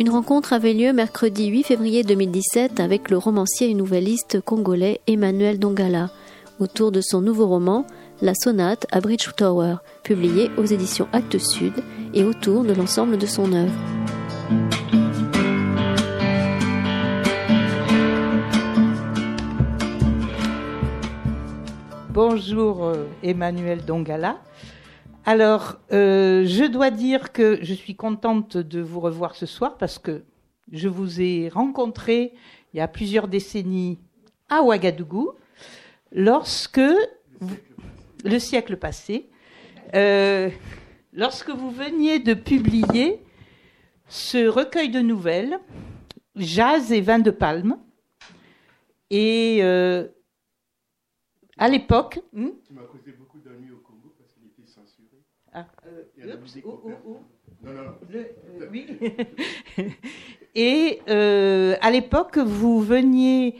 Une rencontre avait lieu mercredi 8 février 2017 avec le romancier et nouvelliste congolais Emmanuel Dongala autour de son nouveau roman La sonate à Bridge Tower, publié aux éditions Actes Sud et autour de l'ensemble de son œuvre. Bonjour euh, Emmanuel Dongala. Alors, euh, je dois dire que je suis contente de vous revoir ce soir parce que je vous ai rencontré il y a plusieurs décennies à Ouagadougou, lorsque le siècle passé, euh, lorsque vous veniez de publier ce recueil de nouvelles, Jazz et vin de palme, et euh, à l'époque, hmm? Ah, non, non, non. oui. Et euh, à l'époque, vous veniez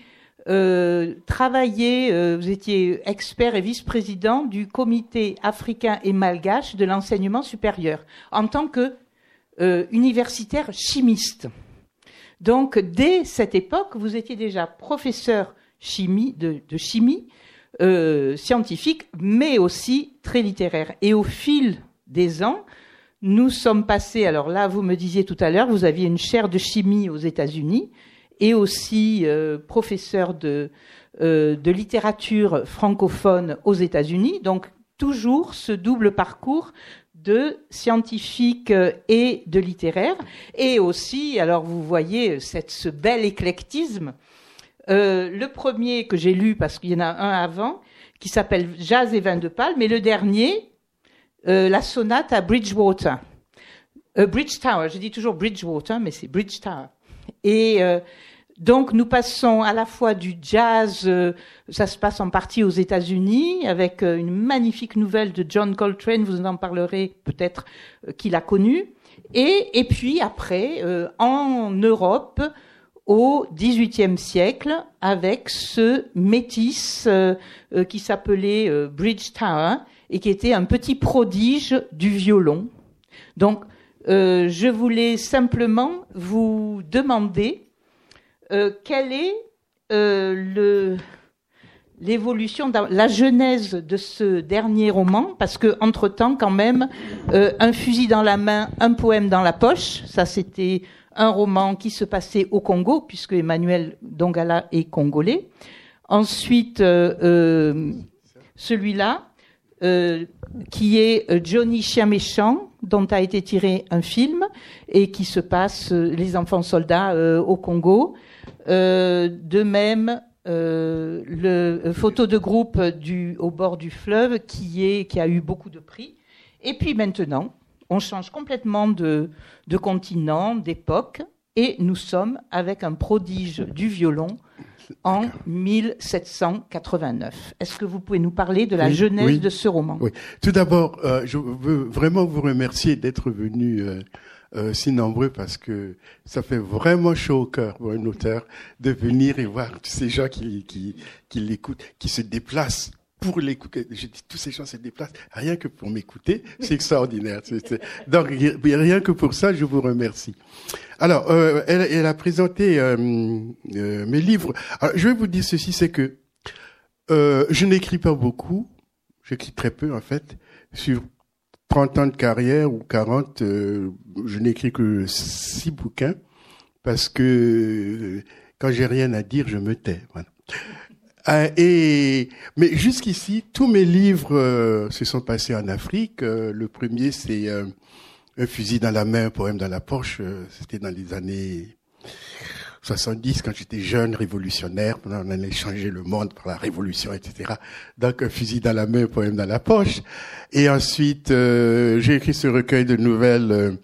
euh, travailler, euh, vous étiez expert et vice-président du comité africain et malgache de l'enseignement supérieur en tant que euh, universitaire chimiste. Donc, dès cette époque, vous étiez déjà professeur chimie, de, de chimie scientifique, mais aussi très littéraire. Et au fil des ans, nous sommes passés, alors là, vous me disiez tout à l'heure, vous aviez une chaire de chimie aux États-Unis et aussi euh, professeur de, euh, de littérature francophone aux États-Unis. Donc, toujours ce double parcours de scientifique et de littéraire. Et aussi, alors vous voyez cette, ce bel éclectisme euh, le premier que j'ai lu, parce qu'il y en a un avant, qui s'appelle Jazz et vin de palme, et le dernier, euh, la sonate à Bridgewater. Euh, Bridge Tower, je dis toujours Bridgewater, mais c'est Bridge Tower. Et euh, donc nous passons à la fois du jazz, euh, ça se passe en partie aux États-Unis, avec euh, une magnifique nouvelle de John Coltrane, vous en parlerez peut-être qu'il a connu, et, et puis après, en Europe, au XVIIIe siècle avec ce métis euh, euh, qui s'appelait euh, Bridge Tower et qui était un petit prodige du violon. Donc, je voulais simplement vous demander quelle est le l'évolution, la genèse de ce dernier roman, parce que entre temps, quand même, un fusil dans la main, un poème dans la poche, ça c'était un roman qui se passait au Congo, puisque Emmanuel Dongala est congolais. Ensuite, euh, euh, celui-là, euh, qui est Johnny Chien Méchant, dont a été tiré un film, et qui se passe Les enfants soldats au Congo. de même, le photo de groupe au bord du fleuve, qui, est, qui a eu beaucoup de prix. Et puis maintenant, on change complètement de, de continent, d'époque, et nous sommes avec un prodige du violon en 1789. Est-ce que vous pouvez nous parler de la oui, genèse oui. de ce roman? Oui. Tout d'abord, euh, je veux vraiment vous remercier d'être venu euh, euh, si nombreux parce que ça fait vraiment chaud au cœur pour un auteur de venir et voir tous ces gens qui, qui, qui l'écoutent, qui se déplacent pour l'écouter. Je dis, tous ces gens se déplacent rien que pour m'écouter. C'est extraordinaire. Donc, rien que pour ça, je vous remercie. Alors, euh, elle, elle, a présenté euh, euh, mes livres. Alors, je vais vous dire ceci, c'est que euh, je n'écris pas beaucoup. J'écris très peu, en fait. Sur 30 ans de carrière ou 40, euh, je n'écris que six bouquins parce que quand j'ai rien à dire, je me tais. Voilà. Euh, et mais jusqu'ici, tous mes livres euh, se sont passés en Afrique. Euh, le premier, c'est euh, un fusil dans la main, un poème dans la poche. C'était dans les années 70, quand j'étais jeune, révolutionnaire. On allait changer le monde par la révolution, etc. Donc, un fusil dans la main, un poème dans la poche. Et ensuite, j'ai écrit ce recueil de nouvelles.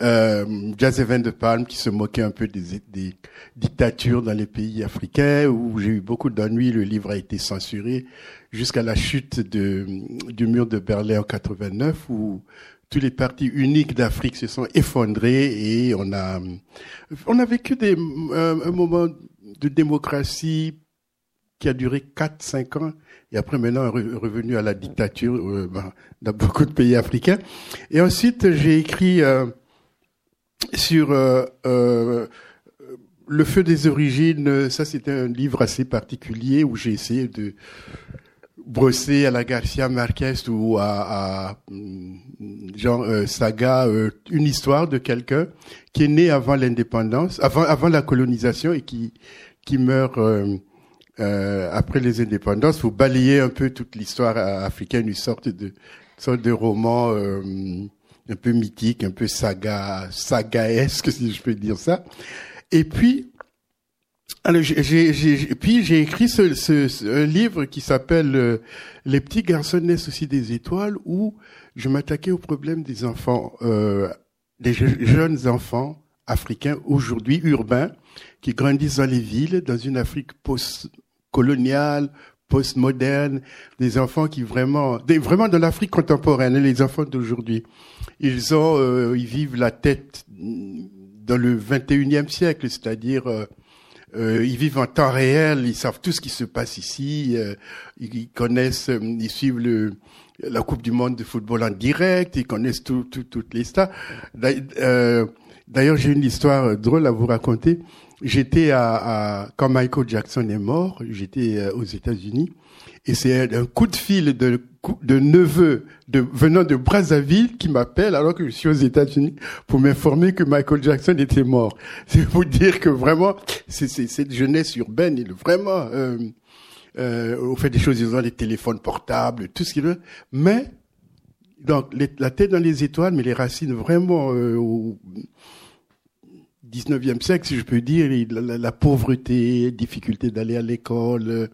Euh, Jazz et Vin de Palme qui se moquait un peu des, des, dictatures dans les pays africains où j'ai eu beaucoup d'ennuis. Le livre a été censuré jusqu'à la chute de, du mur de Berlin en 89 où tous les partis uniques d'Afrique se sont effondrés et on a on a vécu des, un, un moment de démocratie qui a duré 4-5 ans et après maintenant revenu à la dictature euh, ben, dans beaucoup de pays africains. Et ensuite, j'ai écrit euh, sur euh, euh, le feu des origines. Ça, c'était un livre assez particulier où j'ai essayé de brosser à la Garcia Marquez ou à, à Jean euh, Saga une histoire de quelqu'un qui est né avant l'indépendance, avant avant la colonisation et qui qui meurt euh, après les indépendances, faut balayer un peu toute l'histoire africaine, une sorte de sorte de roman euh, un peu mythique, un peu saga sagaesque si je peux dire ça. Et puis alors j'ai puis j'ai écrit ce, ce, un livre qui s'appelle euh, Les petits garçons naissent aussi des étoiles où je m'attaquais au problème des enfants euh, des jeunes enfants africains aujourd'hui urbains qui grandissent dans les villes, dans une Afrique post-coloniale, post-moderne, des enfants qui vraiment, vraiment de l'Afrique contemporaine, les enfants d'aujourd'hui. Ils ont, euh, ils vivent la tête dans le 21e siècle, c'est-à-dire euh, euh, ils vivent en temps réel, ils savent tout ce qui se passe ici, euh, ils, connaissent, ils suivent le, la Coupe du Monde de football en direct, ils connaissent tout, tout, toutes les stars. D'ailleurs, j'ai une histoire drôle à vous raconter. J'étais à, à, quand Michael Jackson est mort, j'étais euh, aux États-Unis et c'est un coup de fil de, de neveu de, venant de Brazzaville qui m'appelle alors que je suis aux États-Unis pour m'informer que Michael Jackson était mort. C'est pour dire que vraiment, c'est cette jeunesse urbaine, il est vraiment euh, euh, on fait des choses, ils ont des téléphones portables, tout ce qu'ils veulent, mais donc la tête dans les étoiles, mais les racines vraiment euh, 19e siècle, si je peux dire, la, la pauvreté, difficulté d'aller à l'école,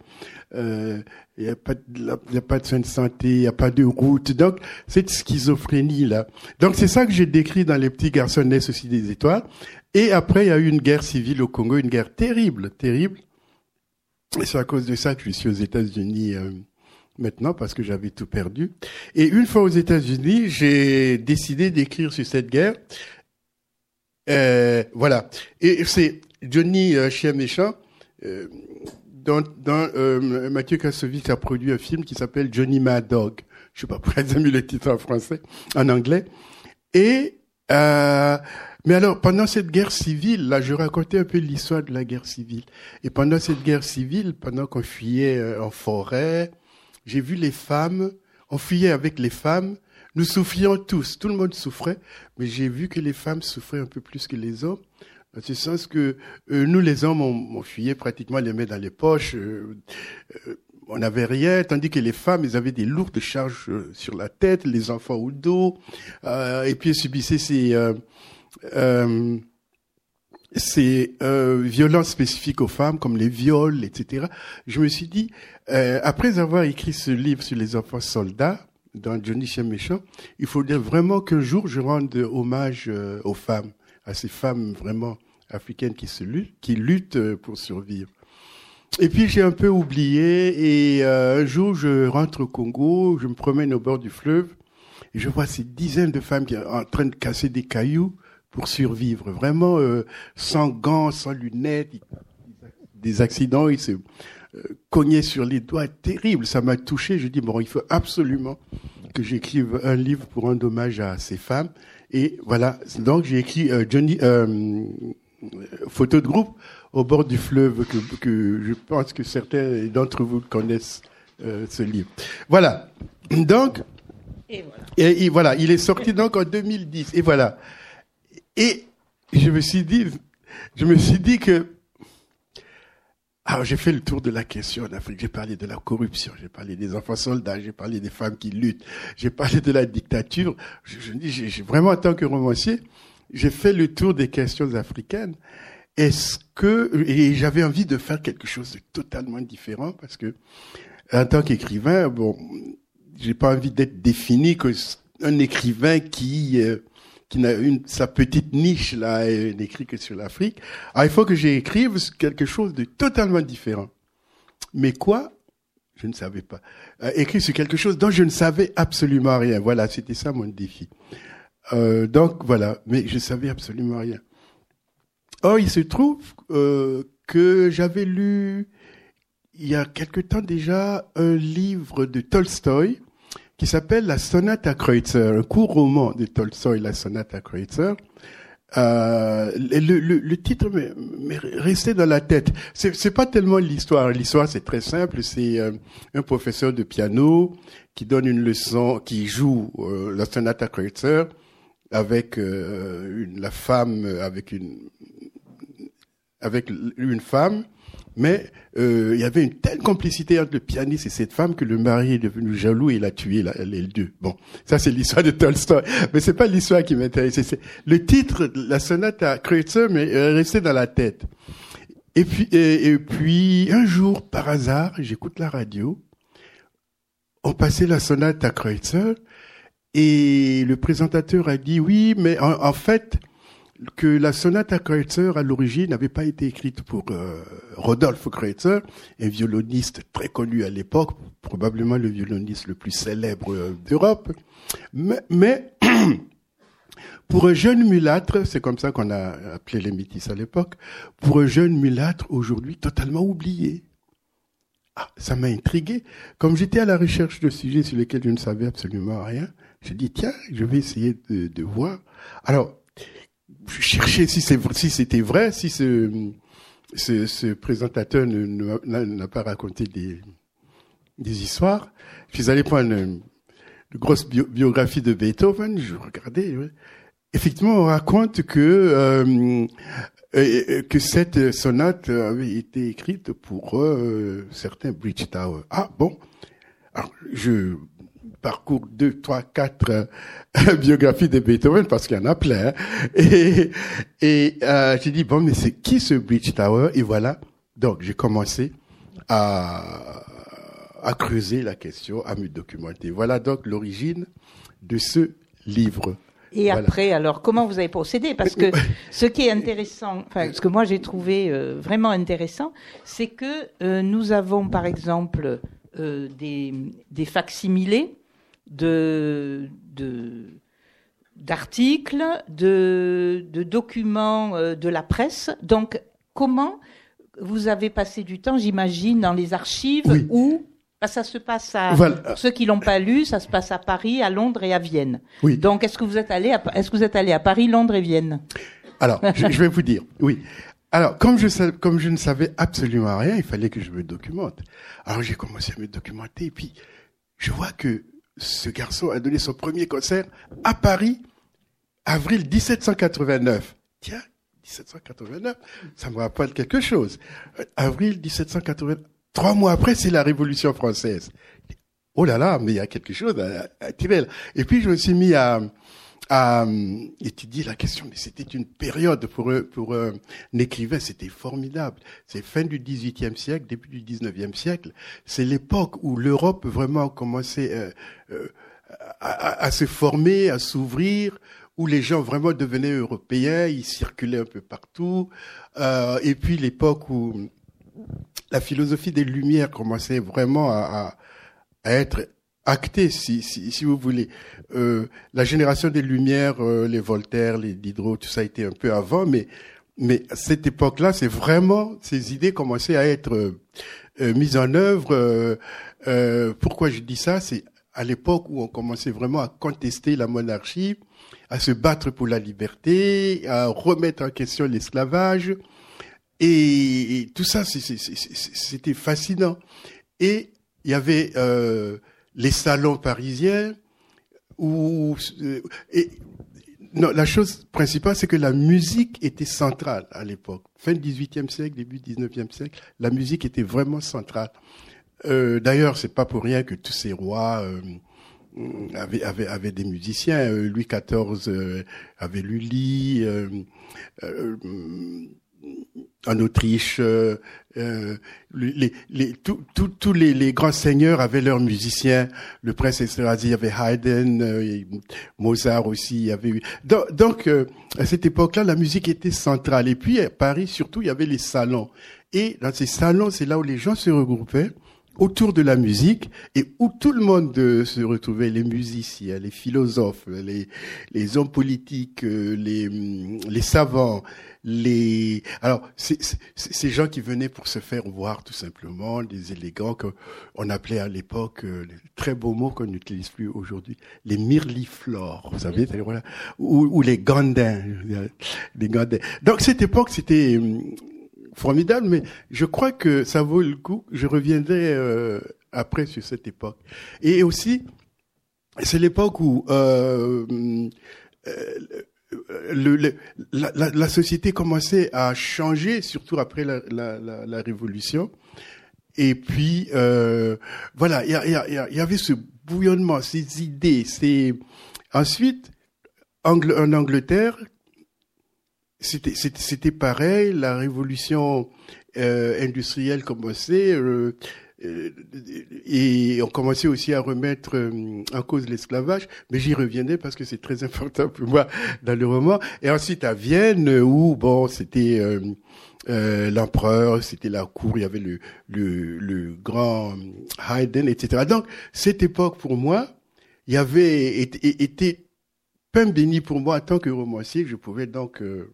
euh, il n'y a, pas de, de soins de santé, il n'y a pas de route. Donc, cette schizophrénie-là. Donc, c'est ça que j'ai décrit dans Les petits garçons naissent aussi des étoiles. Et après, il y a eu une guerre civile au Congo, une guerre terrible, terrible. Et c'est à cause de ça que je suis aux États-Unis euh, maintenant, parce que j'avais tout perdu. Et une fois aux États-Unis, j'ai décidé d'écrire sur cette guerre. Euh, voilà. Et c'est Johnny euh, Chien Méchant. Euh, dans, dans euh, Mathieu Kassovitz a produit un film qui s'appelle Johnny Mad Dog. Je sais pas pourquoi ils mis le titre en français, en anglais. Et euh, mais alors pendant cette guerre civile, là, je racontais un peu l'histoire de la guerre civile. Et pendant cette guerre civile, pendant qu'on fuyait euh, en forêt, j'ai vu les femmes, on fuyait avec les femmes nous souffrions tous, tout le monde souffrait, mais j'ai vu que les femmes souffraient un peu plus que les hommes. Dans ce sens que euh, nous, les hommes, on, fuyait pratiquement les mains dans les poches, euh, euh, on n'avait rien, tandis que les femmes, elles avaient des lourdes charges sur la tête, les enfants au dos, et puis elles subissaient ces, ces violences spécifiques aux femmes, comme les viols, etc. Je me suis dit, après avoir écrit ce livre sur les enfants soldats, dans Johnny Méchant, il dire vraiment qu'un jour je rende hommage euh, aux femmes, à ces femmes vraiment africaines qui se luttent, qui luttent euh, pour survivre. Et puis j'ai un peu oublié et euh, un jour je rentre au Congo, je me promène au bord du fleuve et je vois ces dizaines de femmes qui sont en train de casser des cailloux pour survivre, vraiment sans gants, sans lunettes, des accidents, ils cogné sur les doigts, terrible. Ça m'a touché. Je dis bon, il faut absolument que j'écrive un livre pour rendre hommage à ces femmes. Et voilà. Donc j'ai écrit euh, Johnny euh, photo de groupe au bord du fleuve que, que je pense que certains d'entre vous connaissent euh, ce livre. Voilà. Donc et voilà. et voilà, il est sorti donc en 2010. Et voilà. Et je me suis dit, je me suis dit que alors j'ai fait le tour de la question en Afrique. J'ai parlé de la corruption, j'ai parlé des enfants soldats, j'ai parlé des femmes qui luttent, j'ai parlé de la dictature. Je, je dis, j'ai vraiment en tant que romancier, j'ai fait le tour des questions africaines. Est-ce que et j'avais envie de faire quelque chose de totalement différent parce que en tant qu'écrivain, bon, j'ai pas envie d'être défini comme un écrivain qui euh, qui n'a une sa petite niche là et n'écrit que sur l'Afrique. Alors il faut que j'écrive quelque chose de totalement différent. Mais quoi? Je ne savais pas. Euh, écrire sur quelque chose dont je ne savais absolument rien. Voilà, c'était ça mon défi. Euh, donc voilà, mais je savais absolument rien. Or il se trouve euh, que j'avais lu il y a quelque temps déjà un livre de Tolstoï qui s'appelle La Sonate à Kreutzer, un court roman de Tolstoï, La Sonate à Kreutzer. Euh, le, le, le, titre m'est resté dans la tête. C'est pas tellement l'histoire. L'histoire c'est très simple. C'est euh, un professeur de piano qui donne une leçon, qui joue euh, la sonate à Kreutzer avec euh, une, la femme, avec une avec une femme mais euh, il y avait une telle complicité entre le pianiste et cette femme que le mari est devenu jaloux et il a tué les deux. Bon, ça c'est l'histoire de Tolstoy, mais c'est pas l'histoire qui m'intéressait. Le titre, la sonate à Kreutzer, m'est resté dans la tête. Et puis, et, puis un jour, par hasard, j'écoute la radio. On passait la sonate à Kreutzer et le présentateur a dit oui, mais en fait, que la sonate à Kreutzer, à l'origine, n'avait pas été écrite pour euh, Rodolphe Kreutzer, un violoniste très connu à l'époque, probablement le violoniste le plus célèbre euh, d'Europe, mais, mais pour un jeune mulâtre, c'est comme ça qu'on a appelé les métis à l'époque, pour un jeune mulâtre aujourd'hui totalement oublié. Ah, ça m'a intrigué. Comme j'étais à la recherche de sujets sur lesquels je ne savais absolument rien, j'ai dit, tiens, je vais essayer de, de voir. Alors, je cherchais si c'était vrai, si ce, présentateur n'a pas raconté des, histoires. Je suis allé prendre une, grosse biographie de Beethoven, je regardais. Effectivement, on raconte que euh, que cette sonate avait été écrite pour euh, certains Bridge Tower. Ah bon. Alors, je parcours deux, trois, quatre euh, biographies de Beethoven parce qu'il y en a plein. Et, et euh, j'ai dit bon, mais c'est qui ce Bridge Tower? Et voilà. Donc j'ai commencé à, à creuser la question, à me documenter. Voilà donc l'origine de ce livre. Et après, alors, comment vous avez procédé? Parce que ce qui est intéressant, enfin, ce que moi j'ai trouvé euh, vraiment intéressant, c'est que euh, nous avons, par exemple, euh, des, des facsimilés de, d'articles, de, de, documents euh, de la presse. Donc, comment vous avez passé du temps, j'imagine, dans les archives où bah, ça se passe à pour ceux qui l'ont pas lu, ça se passe à Paris, à Londres et à Vienne. Oui. Donc, est-ce que vous êtes allé à, est-ce que vous êtes allé à Paris, Londres et Vienne? Alors, je, vais vous dire. Oui. Alors, comme je comme je ne savais absolument rien, il fallait que je me documente. Alors, j'ai commencé à me documenter et puis je vois que ce garçon a donné son premier concert à Paris, avril 1789. Tiens, 1789, ça me rappelle quelque chose. Avril 1789, trois mois après, c'est la Révolution française. Oh là là, mais il y a quelque chose à. Et puis je me suis mis à euh, étudier la question. Mais c'était une période pour pour un écrivain, c'était formidable. C'est fin du XVIIIe siècle, début du XIXe siècle. C'est l'époque où l'Europe vraiment commençait euh, euh, à, à, se former, à s'ouvrir, où les gens vraiment devenaient européens, ils circulaient un peu partout. Euh, et puis l'époque où la philosophie des Lumières commençait vraiment à, à être acté, si, si, si vous voulez. Euh, la génération des Lumières, euh, les Voltaire, les Diderot, tout ça a été un peu avant, mais mais cette époque-là, c'est vraiment ces idées commençaient à être euh, euh mises en œuvre. pourquoi je dis ça? C'est à l'époque où on commençait vraiment à contester la monarchie, à se battre pour la liberté, à remettre en question l'esclavage, et, et, tout ça, c'était fascinant. Et il y avait euh, les salons parisiens où euh, et, non, la chose principale, c'est que la musique était centrale à l'époque. Fin 18e siècle, début 19e siècle, la musique était vraiment centrale. Euh, D'ailleurs, c'est pas pour rien que tous ces rois euh, avaient, avaient, avaient, des musiciens. Euh, Louis XIV euh, avait Lully. Euh, en Autriche, euh, euh, les, les, tous les, les, grands seigneurs avaient leurs musiciens. Le prince Esterhazy avait Haydn, euh, Mozart aussi y avait. Donc, donc à cette époque-là, la musique était centrale. Et puis à Paris, surtout, il y avait les salons. Et dans ces salons, c'est là où les gens se regroupaient, autour de la musique et où tout le monde euh, se retrouvait, les musiciens, les philosophes, les, les hommes politiques, euh, les, mm, les savants, les alors ces gens qui venaient pour se faire voir tout simplement, des élégants qu'on appelait à l'époque euh, très beaux mots qu'on n'utilise plus aujourd'hui, les mirliflores, vous savez, voilà, ou, ou les gandins, les gandins. Donc cette époque c'était mm, formidable, mais je crois que ça vaut le coup. Je reviendrai euh, après sur cette époque. Et aussi, c'est l'époque où euh, euh la, société commençait à changer, surtout après la, Révolution. Et puis, voilà, il y, avait ce bouillonnement, ces idées. Ensuite en Angleterre, c'était c'était pareil. La révolution euh, industrielle commençait. Euh, euh, et on commençait aussi à remettre euh, en cause l'esclavage, mais j'y reviendrai parce que c'est très important pour moi dans le roman. Et ensuite à Vienne, où bon, c'était euh, l'empereur, c'était la cour, il y avait le, le, le grand Haydn, etc. Donc cette époque pour moi, il y avait été, été pain béni pour moi en tant que romancier, je pouvais donc euh,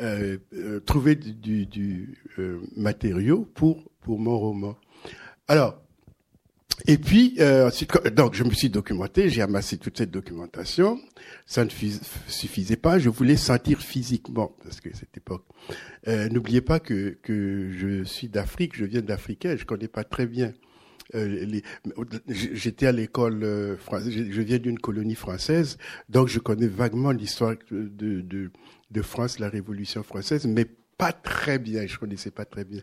euh, trouver du, euh, matériau pour pour mon roman. Alors, et puis donc je me suis documenté, j'ai amassé toute cette documentation. Ça ne suffisait pas, je voulais sentir physiquement parce que cette époque. N'oubliez pas que que je suis d'Afrique, je viens d'Africain, je connais pas très bien. J'étais à l'école française, je viens d'une colonie française, donc je connais vaguement l'histoire de, de France, la Révolution française, mais pas très bien, je connaissais pas très bien.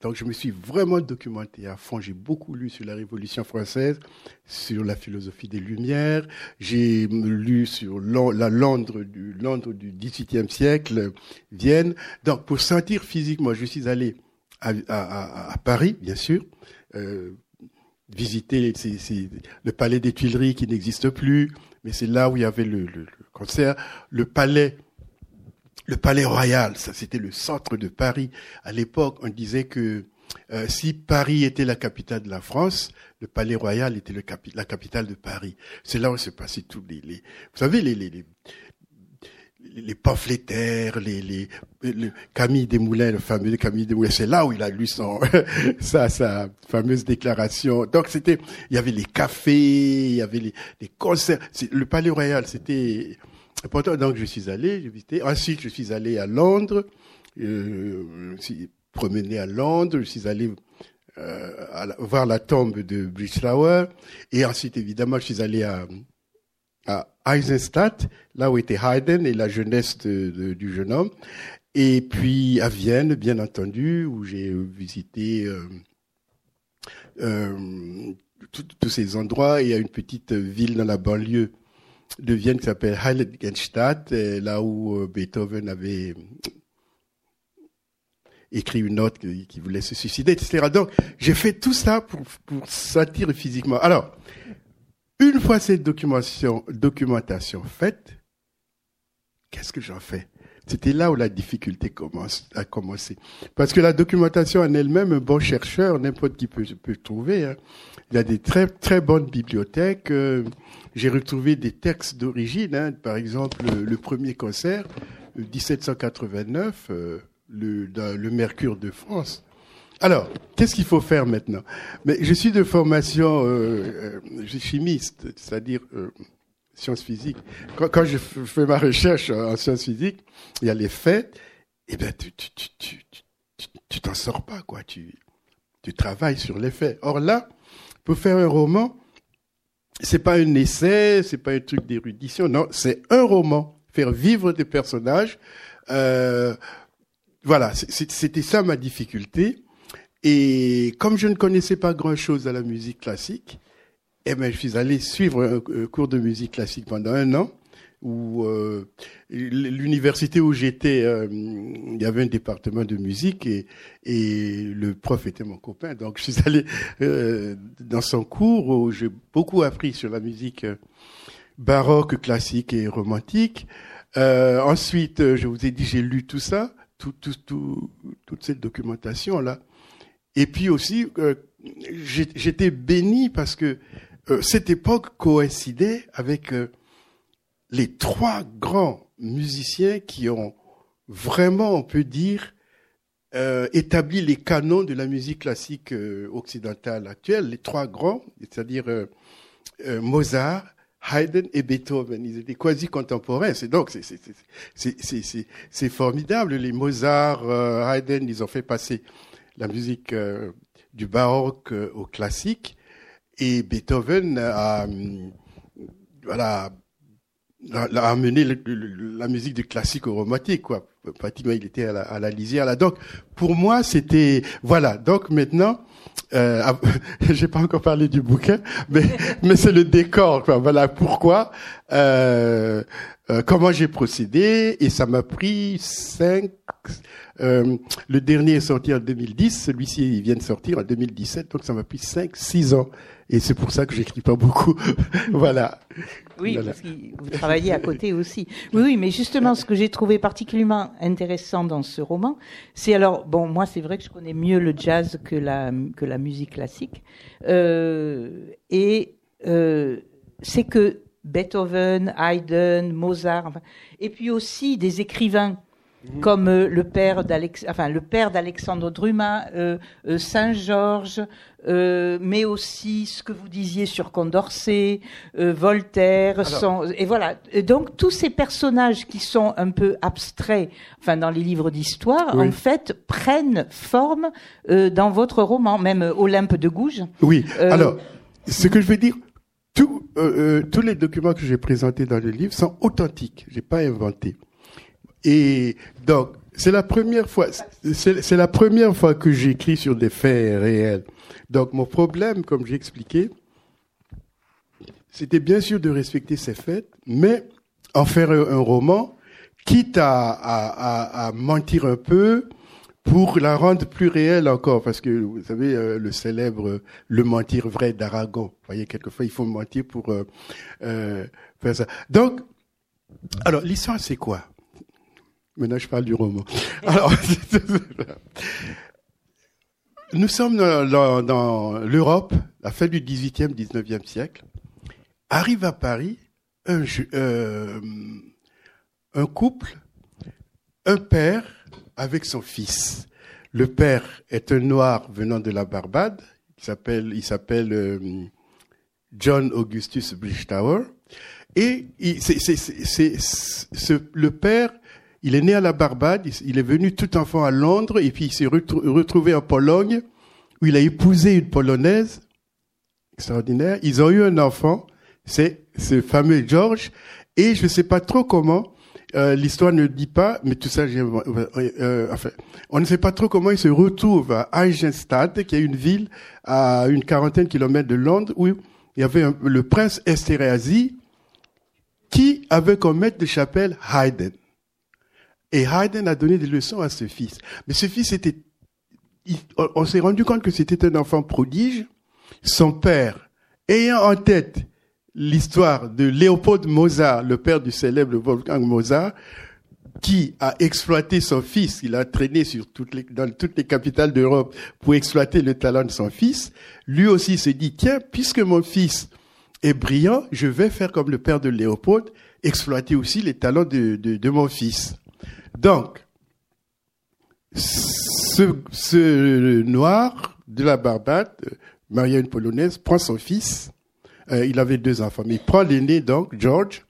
Donc je me suis vraiment documenté à fond, j'ai beaucoup lu sur la Révolution française, sur la philosophie des Lumières, j'ai lu sur la Londres du Londres du XVIIIe siècle, Vienne. Donc pour sentir physiquement, je suis allé à, Paris, bien sûr, euh, visiter le palais des Tuileries qui n'existe plus, mais c'est là où il y avait le concert, le palais le palais royal, ça c'était le centre de Paris. À l'époque, on disait que euh, si Paris était la capitale de la France, le palais royal était le la capitale de Paris. C'est là où se passaient tous les, les, vous savez, les, les, les, les pamphlétaires, les, les, Camille Desmoulins, le fameux Camille Desmoulins, c'est là où il a lu son, sa, sa fameuse déclaration. Donc c'était, il y avait les cafés, il y avait les, les concerts. Le palais royal, c'était, donc je suis allé, j'ai visité. Ensuite, je suis allé à Londres, euh, je suis promené à Londres, je suis allé euh, voir la tombe de Bridgetower. Et ensuite, évidemment, je suis allé à, à Eisenstadt, là où était Haydn et la jeunesse du jeune homme. Et puis à Vienne, bien entendu, où j'ai visité euh, euh tous ces endroits. Y a une petite ville dans la banlieue de Vienne qui s'appelle Heiligenstadt, là où euh, Beethoven avait écrit une note qui voulait se suicider, etc. Donc, j'ai fait tout ça pour, pour sentir physiquement. Alors, une fois cette documentation, documentation faite, qu'est-ce que j'en fais? C'était là où la difficulté commence, a commencé. Parce que la documentation en elle-même, un bon chercheur, n'importe qui peut, peut trouver. Hein. Il y a des très très bonnes bibliothèques. Euh, j'ai retrouvé des textes d'origine, hein, par exemple le, premier concert, 1789, euh, le, dans le Mercure de France. Alors, qu'est-ce qu'il faut faire maintenant? Mais je suis de formation euh, euh chimiste, c'est-à-dire euh, sciences physiques. Quand, je fais ma recherche en sciences physiques, il y a les faits. Eh ben, tu tu tu tu tu t'en sors pas quoi. Tu tu travailles sur les faits. Or là, pour faire un roman, c'est pas un essai, c'est pas un truc d'érudition, non, c'est un roman, faire vivre des personnages. Euh, voilà, c'était ça ma difficulté. Et comme je ne connaissais pas grand-chose à la musique classique, eh ben, je suis allé suivre un cours de musique classique pendant un an où euh, l'université où j'étais, euh, il y avait un département de musique et, et le prof était mon copain. Donc je suis allé euh, dans son cours où j'ai beaucoup appris sur la musique baroque, classique et romantique. ensuite, je vous ai dit, j'ai lu tout ça, tout, tout, tout, toute cette documentation là. Et puis aussi, euh, j'étais béni parce que euh, cette époque coïncidait avec euh, les trois grands musiciens qui ont vraiment, on peut dire, établi les canons de la musique classique occidentale actuelle. Les trois grands, c'est-à-dire Mozart, Haydn et Beethoven. Ils étaient quasi contemporains. C'est donc c'est formidable. Les Mozart, euh, Haydn, ils ont fait passer la musique euh, du baroque euh, au classique, et Beethoven a voilà a amené la musique du classique au romantique quoi. Pratiquement, il était à la, à la lisière là. Donc pour moi, c'était voilà. Donc maintenant euh, j'ai pas encore parlé du bouquin, mais mais c'est le décor. Quoi. Voilà pourquoi, euh, euh, comment j'ai procédé, et ça m'a pris cinq. Euh, le dernier est sorti en 2010, celui-ci il vient de sortir en 2017, donc ça m'a pris cinq, six ans, et c'est pour ça que j'écris pas beaucoup. voilà. Oui, parce que vous travaillez à côté aussi. Oui, oui, mais justement, ce que j'ai trouvé particulièrement intéressant dans ce roman, c'est alors, bon, moi, c'est vrai que je connais mieux le jazz que la, que la musique classique. Euh, et euh, c'est que Beethoven, Haydn, Mozart, enfin, et puis aussi des écrivains Mhm. comme euh, le père d'Alex, enfin le père d'Alexandre Dumas, euh, euh, Saint Georges, mais aussi ce que vous disiez sur Condorcet, Voltaire, et voilà. donc tous ces personnages qui sont un peu abstraits, enfin dans les livres d'histoire, en fait prennent forme dans votre roman, même Olympe de Gouges. Oui. Alors, ce que je veux dire, tous les documents que j'ai présentés dans le livre sont authentiques. J'ai pas inventé. Et donc, c'est la première fois, c'est la première fois que j'écris sur des faits réels. Donc, mon problème, comme j'ai expliqué, c'était bien sûr de respecter ces faits, mais en faire un, roman, quitte à, à, à, mentir un peu pour la rendre plus réelle encore, parce que vous savez euh, le célèbre le mentir vrai d'Aragon. Vous voyez, quelquefois il faut mentir pour euh, euh, faire ça. Donc, alors l'histoire c'est quoi? Maintenant, je parle du roman. Alors, nous sommes dans, l'Europe, la fin du 18e, 19e siècle. Arrive à Paris un, euh, un couple, un père avec son fils. Le père est un noir venant de la Barbade. Il s'appelle, il s'appelle euh, John Augustus Bridgetower. Et c'est, le père il est né à la Barbade, il est venu tout enfant à Londres et puis il s'est retrouvé en Pologne où il a épousé une Polonaise extraordinaire. Ils ont eu un enfant, c'est ce fameux George et je ne sais pas trop comment. Euh, l'histoire ne dit pas, mais tout ça, euh, euh, enfin, on ne sait pas trop comment il se retrouve à Eisenstadt, qui est une ville à une quarantaine de kilomètres de Londres, où il y avait le prince Esterhazy, qui avait comme maître de chapelle Haydn. Et Haydn a donné des leçons à ce fils. Mais ce fils était, on s'est rendu compte que c'était un enfant prodige. Son père, ayant en tête l'histoire de Léopold Mozart, le père du célèbre Wolfgang Mozart, qui a exploité son fils, il a traîné sur toutes les, dans toutes les capitales d'Europe pour exploiter le talent de son fils, lui aussi s'est dit, tiens, puisque mon fils est brillant, je vais faire comme le père de Léopold, exploiter aussi les talents de, de, de mon fils. Donc, ce, noir de la Barbade, marié une polonaise, prend son fils. Euh, il avait deux enfants, mais il prend l'aîné, donc, George,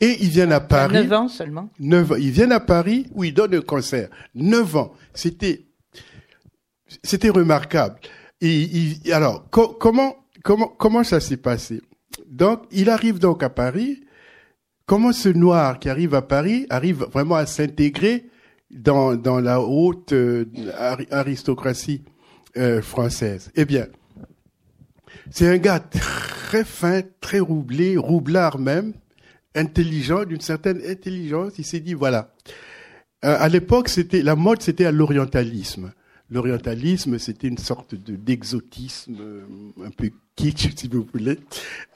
et ils viennent à Paris. Neuf ans seulement. Neuf ans. Ils viennent à Paris où ils donnent un concert. Neuf ans. C'était, c'était remarquable. Et, alors, comment, comment, comment ça s'est passé? Donc, il arrive donc à Paris comment ce noir qui arrive à Paris arrive vraiment à s'intégrer dans, la haute euh, aristocratie euh, française? Eh bien, c'est un gars très fin, très roublé, roublard même, intelligent, d'une certaine intelligence. Il s'est dit, voilà, euh, à l'époque, c'était la mode, c'était à l'orientalisme. L'orientalisme, c'était une sorte de d'exotisme un peu kitsch, si vous voulez.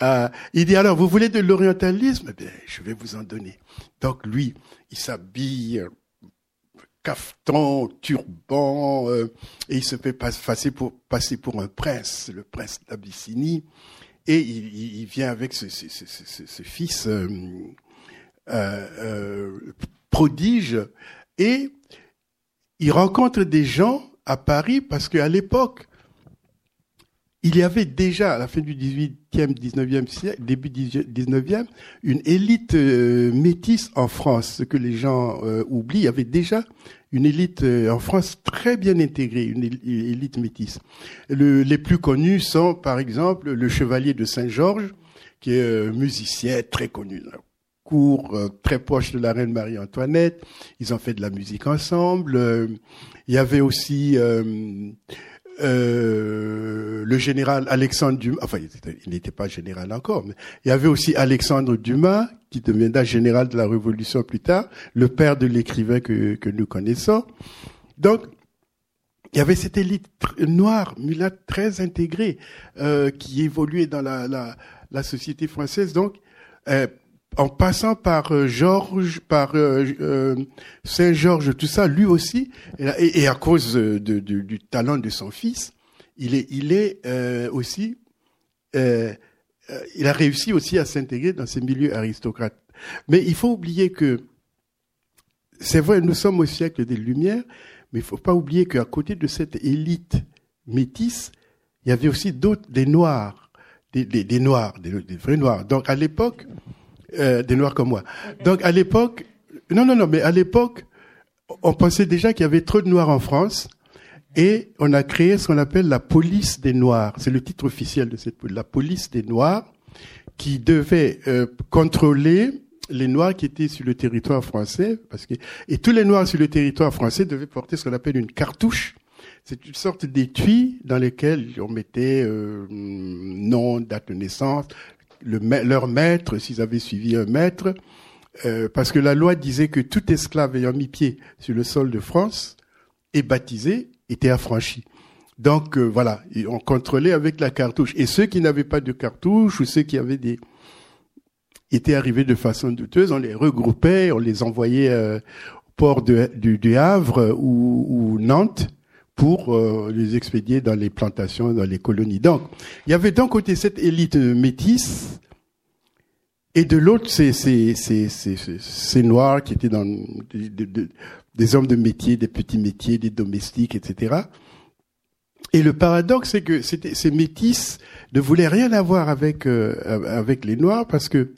Euh, il dit alors, vous voulez de l'orientalisme? Eh bien, Je vais vous en donner. Donc lui, il s'habille cafeton, turban, euh, et il se fait passer pour, passer pour un prince, le prince d'Abyssinie, et il, vient avec ce, fils euh, euh, prodige, et il rencontre des gens à Paris parce qu'à l'époque, il y avait déjà, à la fin du 18e, 19e siècle, début 19e, une élite euh, métisse en France. Ce que les gens euh, oublient, il y avait déjà une élite euh, en France très bien intégrée, une élite métisse. Le, les plus connus sont, par exemple, le chevalier de Saint-Georges, qui est musicien très connu court, très proche de la reine Marie-Antoinette. Ils ont fait de la musique ensemble. il y avait aussi euh, le général Alexandre Dumas, enfin il n'était pas général encore, mais il y avait aussi Alexandre Dumas, qui deviendra général de la Révolution plus tard, le père de l'écrivain que, que nous connaissons. Donc, il y avait cette élite noire, mulâtre, très intégrée, euh, qui évoluait dans la, la, la, société française. Donc, euh, en passant par euh, Georges, par euh, euh, Saint Georges, tout ça, lui aussi, et, à cause du talent de son fils, il est, il est aussi, il a réussi aussi à s'intégrer dans ces milieux aristocrates. Mais il faut oublier que, c'est vrai, nous sommes au siècle des Lumières, mais il faut pas oublier qu'à côté de cette élite métisse, il y avait aussi d'autres, des Noirs, des, Noirs, des vrais Noirs. Donc à l'époque, euh, des noirs comme moi. Donc à l'époque, non, non, non, mais à l'époque, on pensait déjà qu'il y avait trop de noirs en France et on a créé ce qu'on appelle la police des noirs. C'est le titre officiel de cette police, la police des noirs, qui devait euh, contrôler les noirs qui étaient sur le territoire français, parce que et tous les noirs sur le territoire français devaient porter ce qu'on appelle une cartouche. C'est une sorte d'étui dans lequel on mettait euh, nom, date de naissance, le, leur maître, s'ils avaient suivi un maître, euh, parce que la loi disait que tout esclave ayant mis pied sur le sol de France et baptisé était affranchi. Donc euh, voilà, on contrôlait avec la cartouche. Et ceux qui n'avaient pas de cartouche ou ceux qui avaient des étaient arrivés de façon douteuse, on les regroupait, on les envoyait euh, au port de, du, Havre ou, ou Nantes pour euh, les expédier dans les plantations, dans les colonies. Donc, il y avait d'un côté cette élite métisse, et de l'autre ces, ces, ces, ces, noirs qui étaient dans des, hommes de métier, des petits métiers, des domestiques, etc. Et le paradoxe, c'est que ces métis ne voulaient rien avoir avec euh, avec les noirs parce que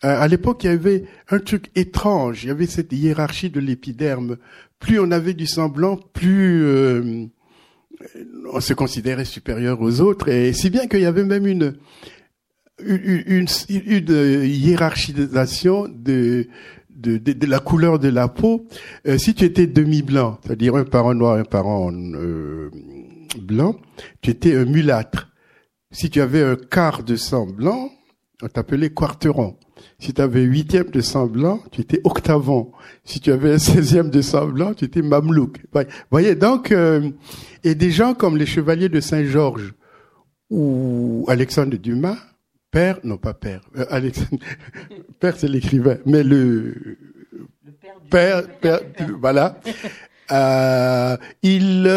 à l'époque, il y avait un truc étrange. Il y avait cette hiérarchie de l'épiderme plus on avait du sang blanc, plus euh, on se considérait supérieur aux autres, et si bien qu'il y avait même une une, une, hiérarchisation de, de, de, la couleur de la peau. Euh, si tu étais demi-blanc, c'est-à-dire un parent noir, un parent euh, blanc, tu étais un mulâtre. Si tu avais un quart de sang blanc, on t'appelait quarteron. Si tu avais huitième de sang blanc, tu étais octavon. Si tu avais seizième de sang blanc, tu étais mamelouk. Vous voyez, donc, euh, et des gens comme les chevaliers de Saint-Georges ou Alexandre Dumas, père, non pas père, euh, Alexandre, père c'est l'écrivain, mais le, père, père, voilà, euh, il,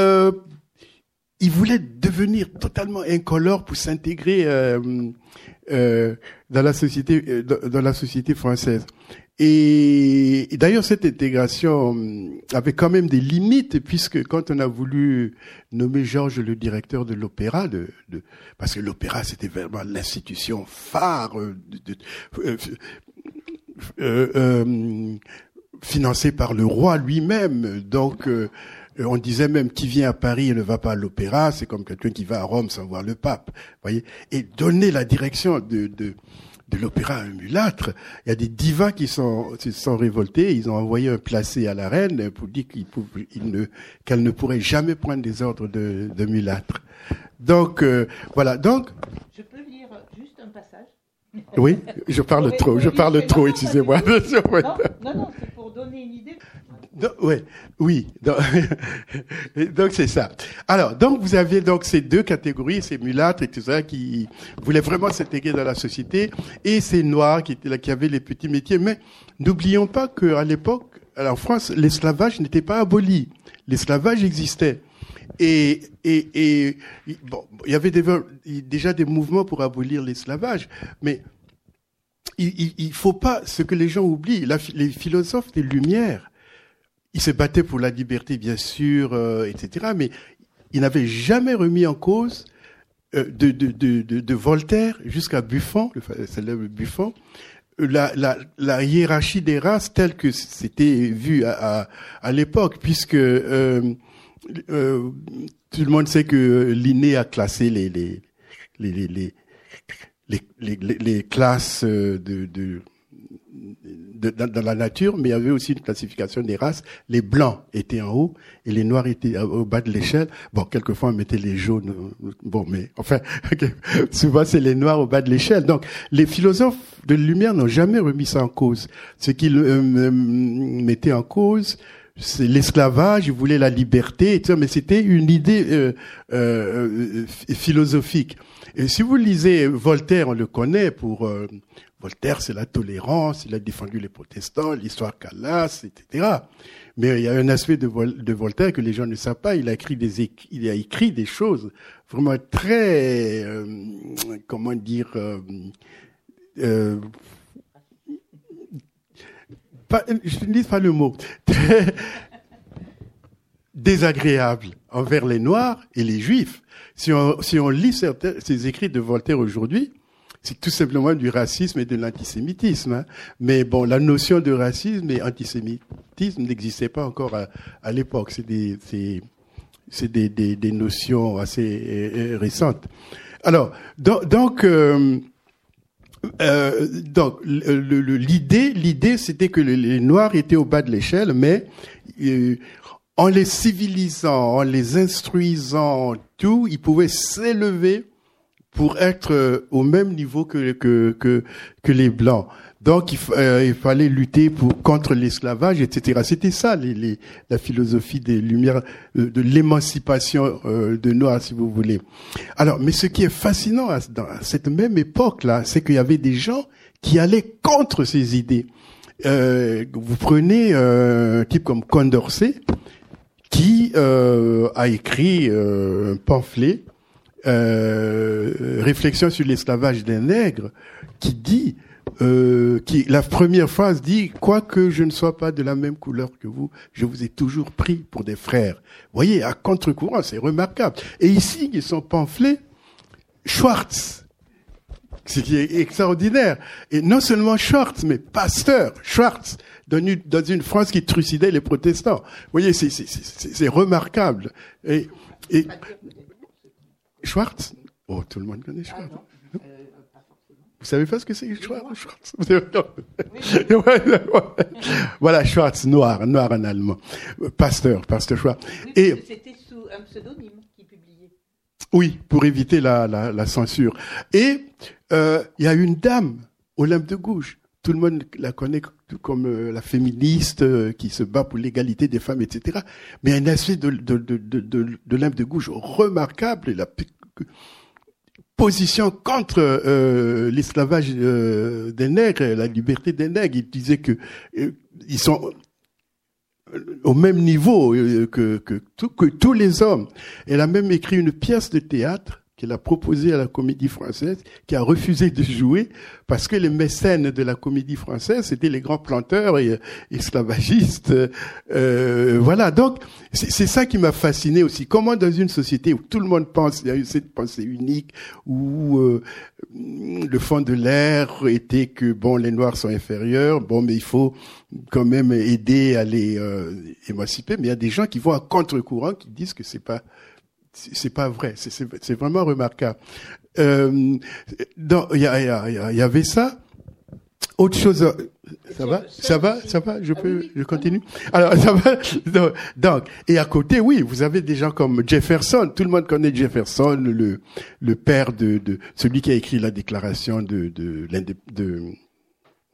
voulait devenir totalement incolore pour s'intégrer dans la société euh, dans la société française. Et, d'ailleurs, cette intégration euh, avait quand même des limites, puisque quand on a voulu nommer Georges le directeur de l'opéra, de, de, parce que l'opéra c'était vraiment l'institution phare de, euh, financée par le roi lui-même, donc euh, on disait même qui vient à Paris et ne va pas à l'opéra, c'est comme quelqu'un qui va à Rome sans voir le pape. Voyez Et donner la direction de, de, de l'opéra à un mulâtre. Il y a des divas qui sont, se sont révoltés. Ils ont envoyé un placé à la reine pour dire qu'elle ne, qu'elle ne pourrait jamais prendre des ordres de, de mulâtre. Donc, euh, voilà. Donc. Je peux lire juste un passage? Oui, je parle trop, je parle trop, excusez-moi. Non, non, non c'est pour donner une idée. Ouais, oui. Donc c'est ça. Alors, donc vous aviez donc ces deux catégories, ces mulâtres et tout ça qui voulaient vraiment s'intégrer dans la société, et ces noirs qui étaient là, qui avaient les petits métiers. Mais n'oublions pas qu'à l'époque, en France, l'esclavage n'était pas aboli. L'esclavage existait. Et, et, et bon, il y avait déjà des mouvements pour abolir l'esclavage, mais il, il, faut pas, ce que les gens oublient, les philosophes des Lumières, ils se battaient pour la liberté, bien sûr, euh, etc., mais ils n'avaient jamais remis en cause euh, de, de, de, de, Voltaire jusqu'à Buffon, le célèbre Buffon, la, la, la, hiérarchie des races telle que c'était vu à, à, l'époque, puisque euh, euh, tout le monde sait que Linné a classé les, les, les, les, les, les classes de, de, dans, la nature, mais il y avait aussi une classification des races. Les blancs étaient en haut et les noirs étaient au bas de l'échelle. Bon, quelquefois on mettait les jaunes. Bon, mais enfin, souvent c'est les noirs au bas de l'échelle. Donc, les philosophes de lumière n'ont jamais remis ça en cause. Ce qu'ils euh, mettaient en cause, c'est l'esclavage, ils voulaient la liberté, mais c'était une idée euh, euh, philosophique. Et si vous lisez Voltaire, on le connaît pour euh, Voltaire, c'est la tolérance, il a défendu les protestants, l'histoire Calas, etc. Mais il y a un aspect de, Voltaire que les gens ne savent pas. Il a écrit des, il a écrit des choses vraiment très, euh, comment dire, euh, euh, je ne dis pas le mot, désagréable envers les Noirs et les Juifs. Si on, si on lit certains, ces écrits de Voltaire aujourd'hui, c'est tout simplement du racisme et de l'antisémitisme. Hein. Mais bon, la notion de racisme et antisémitisme n'existait pas encore à, à l'époque. C'est des, des, des, des, notions assez euh, euh, récentes. Alors, donc, donc, euh, euh donc l'idée, l'idée, c'était que les, Noirs étaient au bas de l'échelle, mais en les civilisant, en les instruisant, tout, ils pouvaient s'élever pour être euh, au même niveau que, que, que, que les Blancs. Donc il, euh, fallait lutter pour, contre l'esclavage, etc. C'était ça les, les, la philosophie des Lumières, euh, de l'émancipation de Noirs, si vous voulez. Alors, mais ce qui est fascinant à, dans cette même époque-là, c'est qu'il y avait des gens qui allaient contre ces idées. vous prenez un type comme Condorcet, qui a écrit un pamphlet euh, réflexion sur l'esclavage des nègres, qui dit, euh, qui la première phrase dit, quoique je ne sois pas de la même couleur que vous, je vous ai toujours pris pour des frères. Vous voyez, à contre-courant, c'est remarquable. Et ici, ils sont pamphlets, Schwartz, ce qui est extraordinaire. Et non seulement Schwartz, mais Pasteur, Schwartz, dans une, dans une France qui trucidait les protestants. Vous voyez, c'est remarquable. Et, et Schwartz? Oh, tout le monde connaît Schwartz. Ah euh, vous savez pas ce que c'est Schwartz, Voilà, Schwartz, noir, noir en allemand. Pasteur, pasteur Schwartz. Et c'était sous un pseudonyme qui publiait. Oui, pour éviter la, la, la censure. Et euh, il y a une dame, Olympe de Gouges. Tout le monde la connaît comme euh, la féministe euh, qui se bat pour l'égalité des femmes, etc. Mais un aspect de, de, de, de, de, de Gouges remarquable. La, position contre euh, l'esclavage des nègres, la liberté des nègres. Il disait que euh, ils sont au même niveau que tous les hommes. Elle a même écrit une pièce de théâtre qu'il a proposé à la comédie française, qui a refusé de jouer parce que les mécènes de la comédie française, c'était les grands planteurs et esclavagistes. Euh, voilà, donc c'est ça qui m'a fasciné aussi. Comment dans une société où tout le monde pense, il y a eu cette pensée unique, où euh, le fond de l'air était que bon, les Noirs sont inférieurs, bon, mais il faut quand même aider à les euh, émanciper. Mais il y a des gens qui vont à contre-courant, qui disent que c'est pas c'est pas vrai. C'est vraiment remarquable. Euh, il y, y, avait ça. Autre chose. Ça va, ça va, ça va? Je peux, je continue? Alors ça va? Donc, et à côté, oui, vous avez des gens comme Jefferson. Tout le monde connaît Jefferson, le le père de, de celui qui a écrit la déclaration de de, de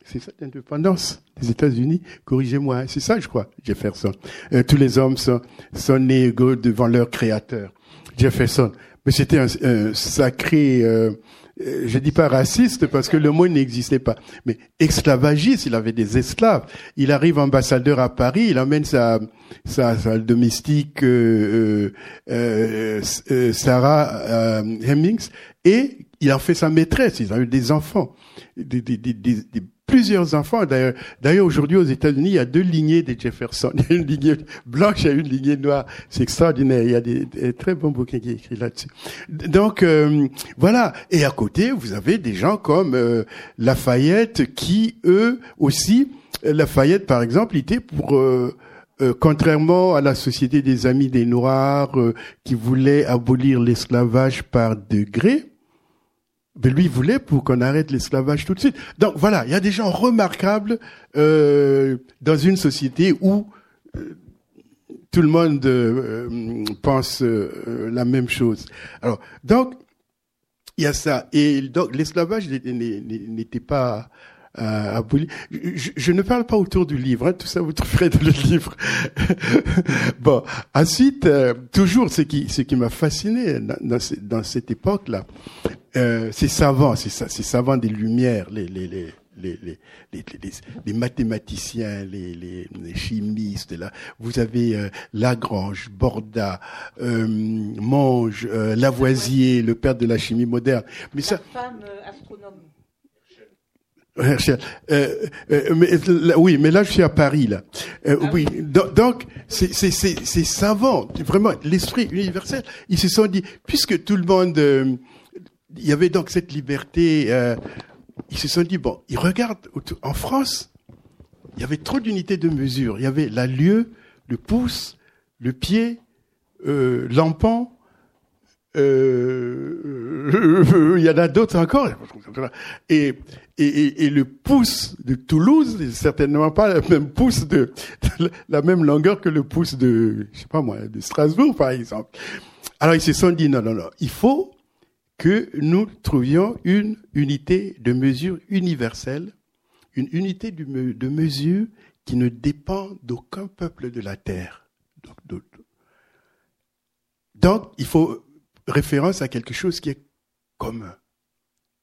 c'est ça l'indépendance des États-Unis? Corrigez-moi, hein. c'est ça, je crois, Jefferson. Euh, tous les hommes sont, sont nés égaux devant leur créateur, Jefferson. Mais c'était un, sacré, euh, euh, je dis pas raciste parce que le mot n'existait pas, mais esclavagiste. Il avait des esclaves. Il arrive ambassadeur à Paris, il emmène sa sa, sa domestique euh, euh, euh Sarah Hemmings et il en fait sa maîtresse. Ils ont eu des enfants, des, des, des, des plusieurs enfants. D'ailleurs, d'ailleurs aujourd'hui aux États-Unis, il y a deux lignées des Jefferson. Il y a une lignée blanche et une lignée noire. C'est extraordinaire. Il y a des, très bons bouquins qui écrits là-dessus. Donc euh, voilà. Et à côté, vous avez des gens comme euh, Lafayette qui, eux aussi, Lafayette par exemple, était pour euh, contrairement à la Société des Amis des Noirs qui voulait abolir l'esclavage par degré, mais lui voulait pour qu'on arrête l'esclavage tout de suite. Donc voilà, il y a des gens remarquables euh, dans une société où euh, tout le monde euh, pense euh, la même chose. Alors donc il y a ça et donc l'esclavage n'était pas aboli. Je, ne parle pas autour du livre, hein, tout ça vous trouverez dans le livre. bon, ensuite, toujours ce qui ce qui m'a fasciné dans, dans cette époque-là, euh, ces savants, ces, ces savants des Lumières, les, les, les, les, les, les, les mathématiciens, les, les, chimistes, là. Vous avez euh, Lagrange, Borda, euh, Monge, euh, Lavoisier, le père de la chimie moderne. Mais ça. femme astronome. Mais, oui, mais là je suis à Paris là. Ah oui, donc c'est c'est c'est savant, vraiment l'esprit universel. Ils se sont dit puisque tout le monde il y avait donc cette liberté. Euh, ils se sont dit bon, ils regardent en France. Il y avait trop d'unités de mesure. Il y avait la lieue, le pouce, le pied, euh, l'empan. Euh, il y en a d'autres encore. Et, et, et, le pouce de Toulouse n'est certainement pas le même pouce de, la même longueur que le pouce de, je sais pas moi, de Strasbourg par exemple. Alors ils se sont dit non, non, non, il faut que nous trouvions une unité de mesure universelle, une unité de mesure qui ne dépend d'aucun peuple de la terre. Donc, il faut référence à quelque chose qui est commun,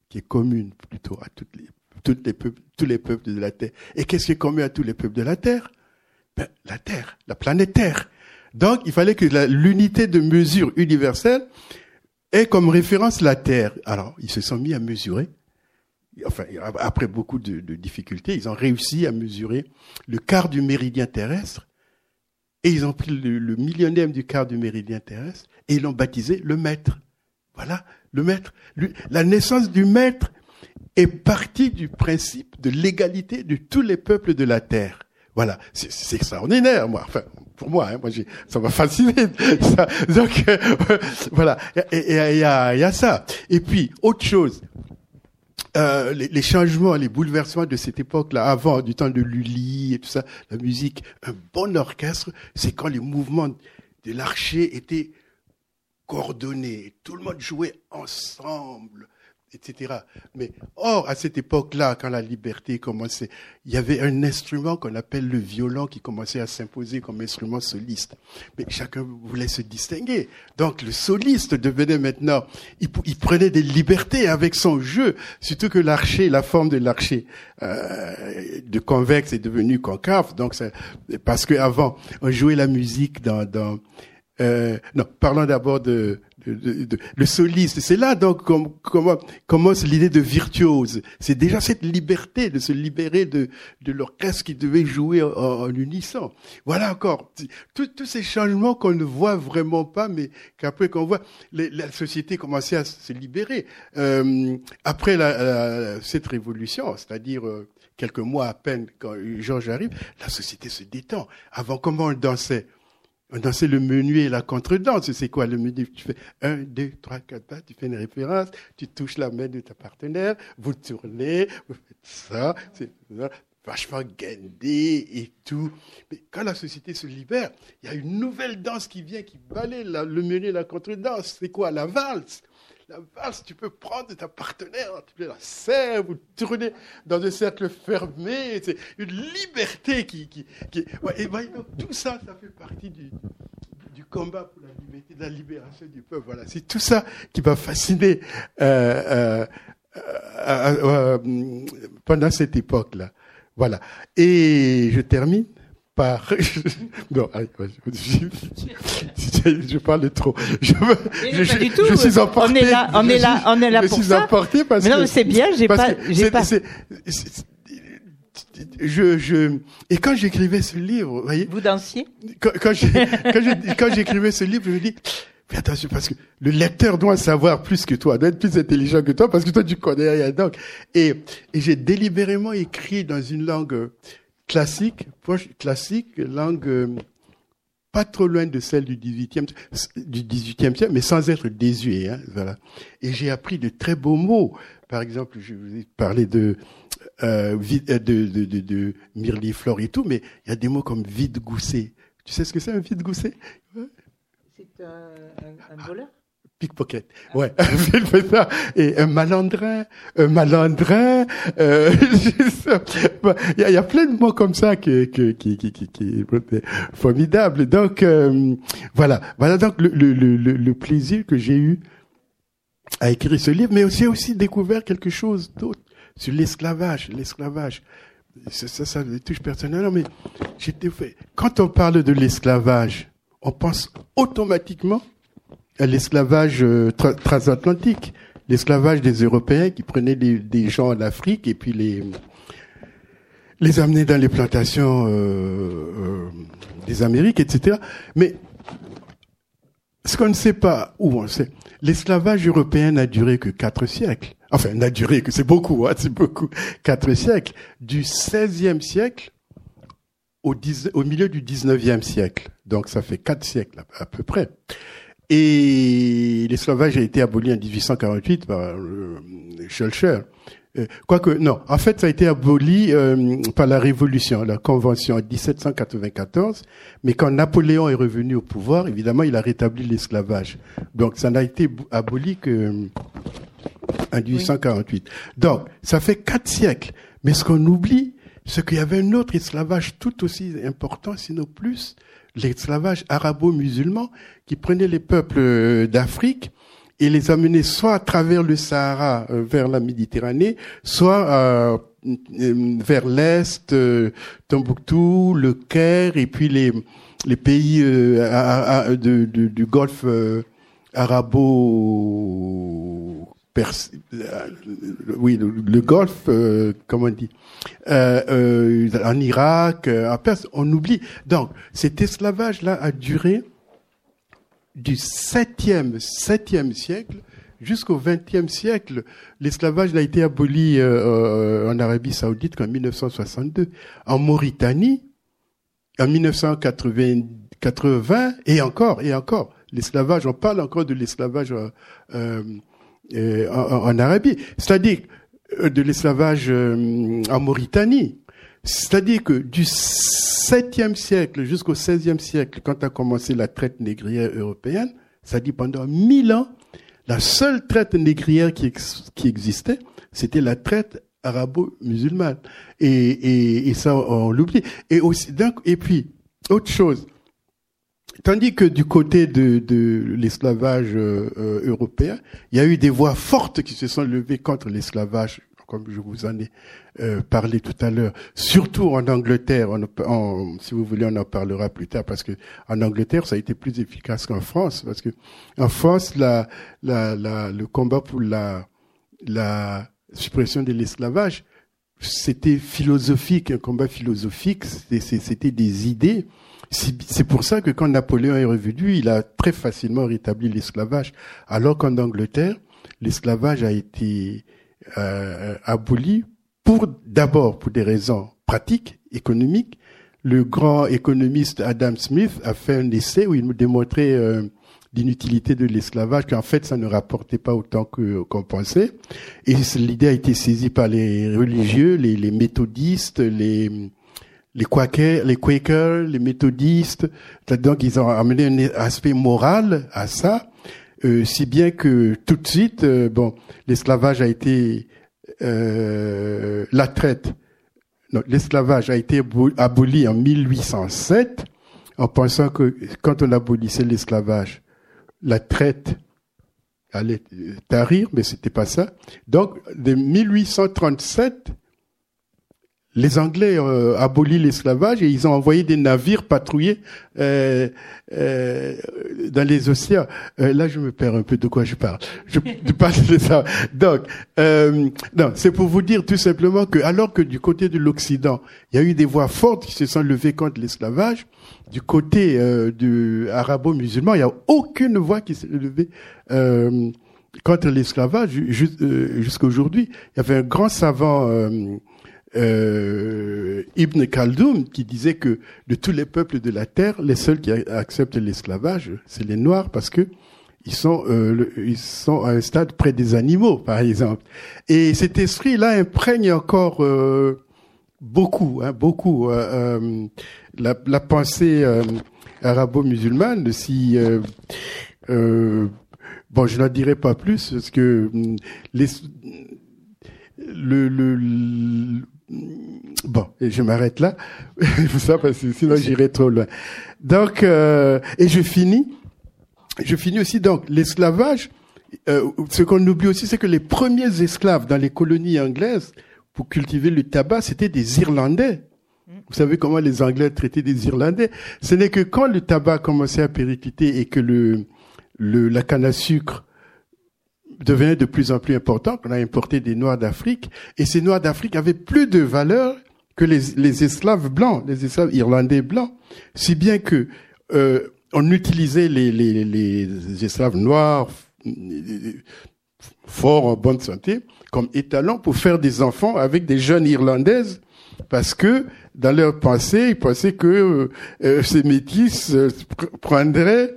qui est commune plutôt à toutes les, toutes les peuples, tous les peuples de la terre. Et qu'est-ce qui est commun à tous les peuples de la terre? Ben, La terre, la planète Terre. Donc, il fallait que l'unité de mesure universelle et comme référence la Terre. Alors, ils se sont mis à mesurer. Enfin, après beaucoup de, difficultés, ils ont réussi à mesurer le quart du méridien terrestre. Et ils ont pris le, millionième du quart du méridien terrestre et l'ont baptisé le maître. Voilà, le maître. la naissance du maître est partie du principe de l'égalité de tous les peuples de la terre. Voilà, c'est extraordinaire, moi. Enfin, pour moi, hein, moi ça m'a fasciné. Donc euh, voilà, il y a, y a ça. Et puis autre chose, euh, les, les, changements, les bouleversements de cette époque-là, avant du temps de Lully et tout ça, la musique, un bon orchestre, c'est quand les mouvements de l'archer étaient coordonnés, tout le monde jouait ensemble etc. Mais or, à cette époque-là, quand la liberté commençait, il y avait un instrument qu'on appelle le violon qui commençait à s'imposer comme instrument soliste. Mais chacun voulait se distinguer. Donc le soliste devenait maintenant, il, prenait des libertés avec son jeu, surtout que l'archer, la forme de l'archer euh, de convexe est devenue concave. Donc parce que avant, on jouait la musique dans, dans euh, non, parlons d'abord de, le soliste. C'est là donc comment commence l'idée de virtuose. C'est déjà cette liberté de se libérer de, de l'orchestre qui devait jouer en, unisson. Voilà encore tous ces changements qu'on ne voit vraiment pas, mais qu'après qu'on voit, la société commençait à se libérer. Euh, après la, cette révolution, c'est-à-dire euh, quelques mois à peine quand Georges arrive, la société se détend. Avant, comment on dansait? C'est le menu et la contredanse. C'est quoi le menu? Tu fais un, deux, trois, quatre pas, tu fais une référence, tu touches la main de ta partenaire, vous tournez, vous faites ça, c'est vachement guindé et tout. Mais quand la société se libère, il y a une nouvelle danse qui vient, qui balaye le menu et la contredanse. C'est quoi? La valse. La valse, tu peux prendre ta partenaire, tu peux la serre, vous tourner dans un cercle fermé. C'est une liberté qui. qui, qui et tout ça, ça fait partie du, combat pour la liberté, de la libération du peuple. Voilà, c'est tout ça qui m'a fasciné euh, euh, euh, pendant cette époque-là. Voilà. Et je termine par. non, je, parle trop. Je, je, je, suis emporté. On est là, on est là, on est là je pour suis emporté parce mais non, c'est bien, j'ai pas, j'ai pas. je, je, et quand j'écrivais ce livre, vous voyez. Vous dansiez? Quand, quand j'écrivais ce livre, je me dis, Fais attention parce que le lecteur doit savoir plus que toi, doit être plus intelligent que toi parce que toi tu connais rien donc. Et, et j'ai délibérément écrit dans une langue classique, proche classique, langue euh, pas trop loin de celle du 18e, du 18e siècle, mais sans être désuet. Hein, voilà. Et j'ai appris de très beaux mots. Par exemple, je vous ai parlé de euh, de, de, de, de mirliflore et tout, mais il y a des mots comme vide goussé. Tu sais ce que c'est un vide goussé C'est un, un, voleur? Pickpocket. Ouais, ça. Et un malandrin, un malandrin. Euh, il y, a, plein de mots comme ça qui qui qui qui qui, qui formidable. Donc euh, voilà, voilà donc le, le, le, le plaisir que j'ai eu à écrire ce livre, mais aussi aussi découvert quelque chose d'autre sur l'esclavage, l'esclavage. Ça, ça, ça me touche personnellement, mais j'étais fait. Quand on parle de l'esclavage, on pense automatiquement l'esclavage euh, transatlantique, l'esclavage des Européens qui prenaient des, gens en Afrique et puis les les amenaient dans les plantations euh, euh, des Amériques, etc. Mais ce qu'on ne sait pas, où on sait, l'esclavage européen n'a duré que quatre siècles. Enfin, n'a duré que c'est beaucoup, hein, c'est beaucoup. Quatre siècles. Du 16e siècle au milieu du 19e siècle. Donc ça fait quatre siècles à peu près. Et l'esclavage a été aboli en 1848 par euh, Schulcher. Euh, quoique, non, en fait, ça a été aboli euh, par la Révolution, la Convention en 1794. Mais quand Napoléon est revenu au pouvoir, évidemment, il a rétabli l'esclavage. Donc, ça n'a été aboli que en 1848. Donc, ça fait quatre siècles. Mais ce qu'on oublie, c'est qu'il y avait un autre esclavage tout aussi important, sinon plus, l'esclavage arabo-musulman qui prenait les peuples euh, d'Afrique et les amenait soit à travers le Sahara euh, vers la Méditerranée, soit euh, vers l'est, Tombouctou, le Caire et puis les pays du Golfe arabo oui, le, Golfe, comment on dit, en Irak, en Perse, on oublie. Donc, cet esclavage-là a duré du 7e, 7e siècle jusqu'au 20e siècle. L'esclavage a été aboli euh, euh, en Arabie saoudite qu'en 1962. En Mauritanie, en 1980, et encore, et encore. L'esclavage, on parle encore de l'esclavage euh, en, en, Arabie. C'est-à-dire de l'esclavage en Mauritanie. C'est-à-dire que du 7e siècle jusqu'au 16e siècle, quand a commencé la traite négrière européenne, dit pendant mille ans, la seule traite négrière qui, qui existait, c'était la traite arabo-musulmane. Et, et, et, ça, on l'oublie. Et aussi, donc, et puis, autre chose. Tandis que du côté de, de l'esclavage euh, euh, européen, il y a eu des voix fortes qui se sont levées contre l'esclavage comme je vous en ai euh, parlé tout à l'heure, surtout en Angleterre. On, si vous voulez, on en parlera plus tard parce que en Angleterre, ça a été plus efficace qu'en France parce que en France, la, la, la, le combat pour la, la suppression de l'esclavage, c'était philosophique, un combat philosophique. C'était des idées. C'est pour ça que quand Napoléon est revenu, il a très facilement rétabli l'esclavage, alors qu'en Angleterre, l'esclavage a été euh, aboli pour d'abord pour des raisons pratiques, économiques. Le grand économiste Adam Smith a fait un essai où il démontrait euh, l'inutilité de l'esclavage, qu'en fait ça ne rapportait pas autant que qu'on pensait. Et l'idée a été saisie par les religieux, les méthodistes, les les Quakers, les Quakers, les méthodistes. Donc ils ont amené un aspect moral à ça. si bien que tout de suite, bon, l'esclavage a été la traite. L'esclavage a été aboli en 1807 en pensant que quand on abolissait l'esclavage, la traite allait tarir, mais c'était pas ça. Donc, de 1837, les Anglais ont euh, aboli l'esclavage et ils ont envoyé des navires patrouiller euh, euh, dans les océans. Euh, là, je me perds un peu de quoi je parle. Je, parle de ça. Donc, euh, non, c'est pour vous dire tout simplement que alors que du côté de l'Occident, il y a eu des voix fortes qui se sont levées contre l'esclavage, du côté du arabo-musulman, il n'y a aucune voix qui s'est levée. contre l'esclavage jusqu'à aujourd'hui. Il y avait un grand savant euh, Ibn Khaldoun qui disait que de tous les peuples de la terre, les seuls qui acceptent l'esclavage, c'est les Noirs parce que ils sont euh, ils sont à un stade près des animaux, par exemple. Et cet esprit-là imprègne encore euh, beaucoup, hein, beaucoup euh, euh, la, la, pensée arabo-musulmane. Si bon, je n'en dirai pas plus parce que les le, le, Bon, et je m'arrête là, ça parce que sinon j'irai trop loin. Donc, euh, et je finis. Je finis aussi donc l'esclavage. Euh, ce qu'on oublie aussi, c'est que les premiers esclaves dans les colonies anglaises pour cultiver le tabac, c'était des Irlandais. Vous savez comment les Anglais traitaient des Irlandais Ce n'est que quand le tabac commençait à péricliter et que le, le la canne à sucre devenait de plus en plus important, qu'on a importé des Noirs d'Afrique, et ces Noirs d'Afrique avaient plus de valeur que les, les, esclaves blancs, les esclaves irlandais blancs, si bien que euh, on utilisait les, les, les esclaves noirs forts en bonne santé comme étalons pour faire des enfants avec des jeunes irlandaises, parce que dans leur pensée, ils pensaient que euh, ces métis euh, prendraient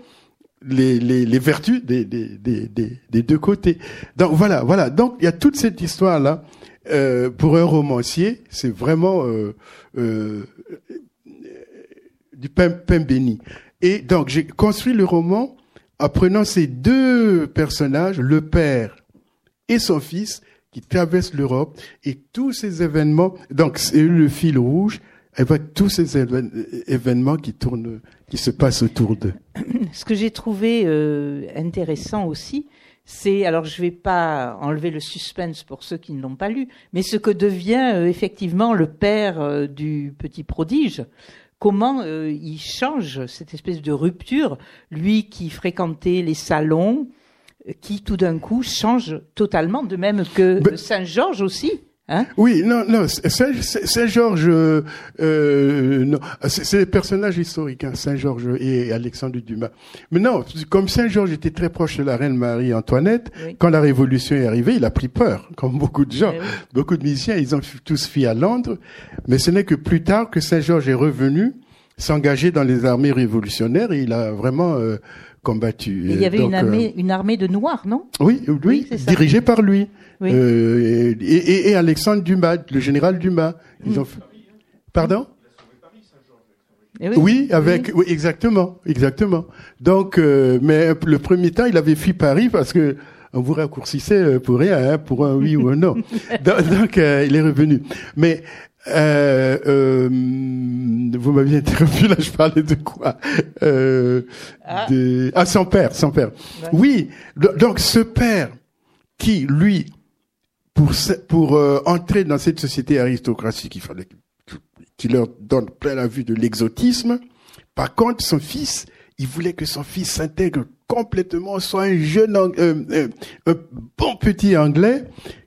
les, les, les vertus des, des, des, des, deux côtés. Donc voilà, voilà. Donc il y a toute cette histoire là. Euh, pour un romancier, c'est vraiment euh, euh, du pain, pain béni. Et donc j'ai construit le roman en prenant ces deux personnages, le père et son fils, qui traversent l'Europe et tous ces événements. Donc c'est le fil rouge avec tous ces événements qui tournent, qui se passent autour d'eux. Ce que j'ai trouvé euh, intéressant aussi, c'est, alors je ne vais pas enlever le suspense pour ceux qui ne l'ont pas lu, mais ce que devient euh, effectivement le père euh, du petit prodige. Comment il change cette espèce de rupture, lui qui fréquentait les salons, qui tout d'un coup change totalement, de même que Saint Georges aussi. Hein? Oui, non, non, Saint-Georges, euh, non, c'est des personnages historiques, hein, Saint-Georges et Alexandre Dumas. Mais non, comme Saint-Georges était très proche de la reine Marie-Antoinette, quand la Révolution est arrivée, il a pris peur, comme beaucoup de gens. Beaucoup de musiciens, ils ont tous fui à Londres, mais ce n'est que plus tard que Saint-Georges est revenu s'engager dans les armées révolutionnaires et il a vraiment euh, combattu. il y avait une, armée, euh, une armée de Noirs, non? Oui, oui, dirigée par lui. Euh, et, et, Alexandre Dumas, le général Dumas. Ils ont fait... Pardon? Eh oui, avec oui. exactement, exactement. Donc, euh, mais le premier temps, il avait fui Paris parce que on vous raccourcissait euh, pour rien, hein, pour un oui ou un non. donc, il est revenu. Mais euh, euh, vous m'aviez interrompu là, je parlais de quoi? Euh, ah. De... ah, son père, son père. Oui, donc ce père qui, lui, pour, pour euh, entrer dans cette société aristocratique, il fallait qu'il leur donne plein la vue de l'exotisme. Par contre, son fils, il voulait que son fils s'intègre complètement, soit un jeune, euh, euh, un bon petit anglais,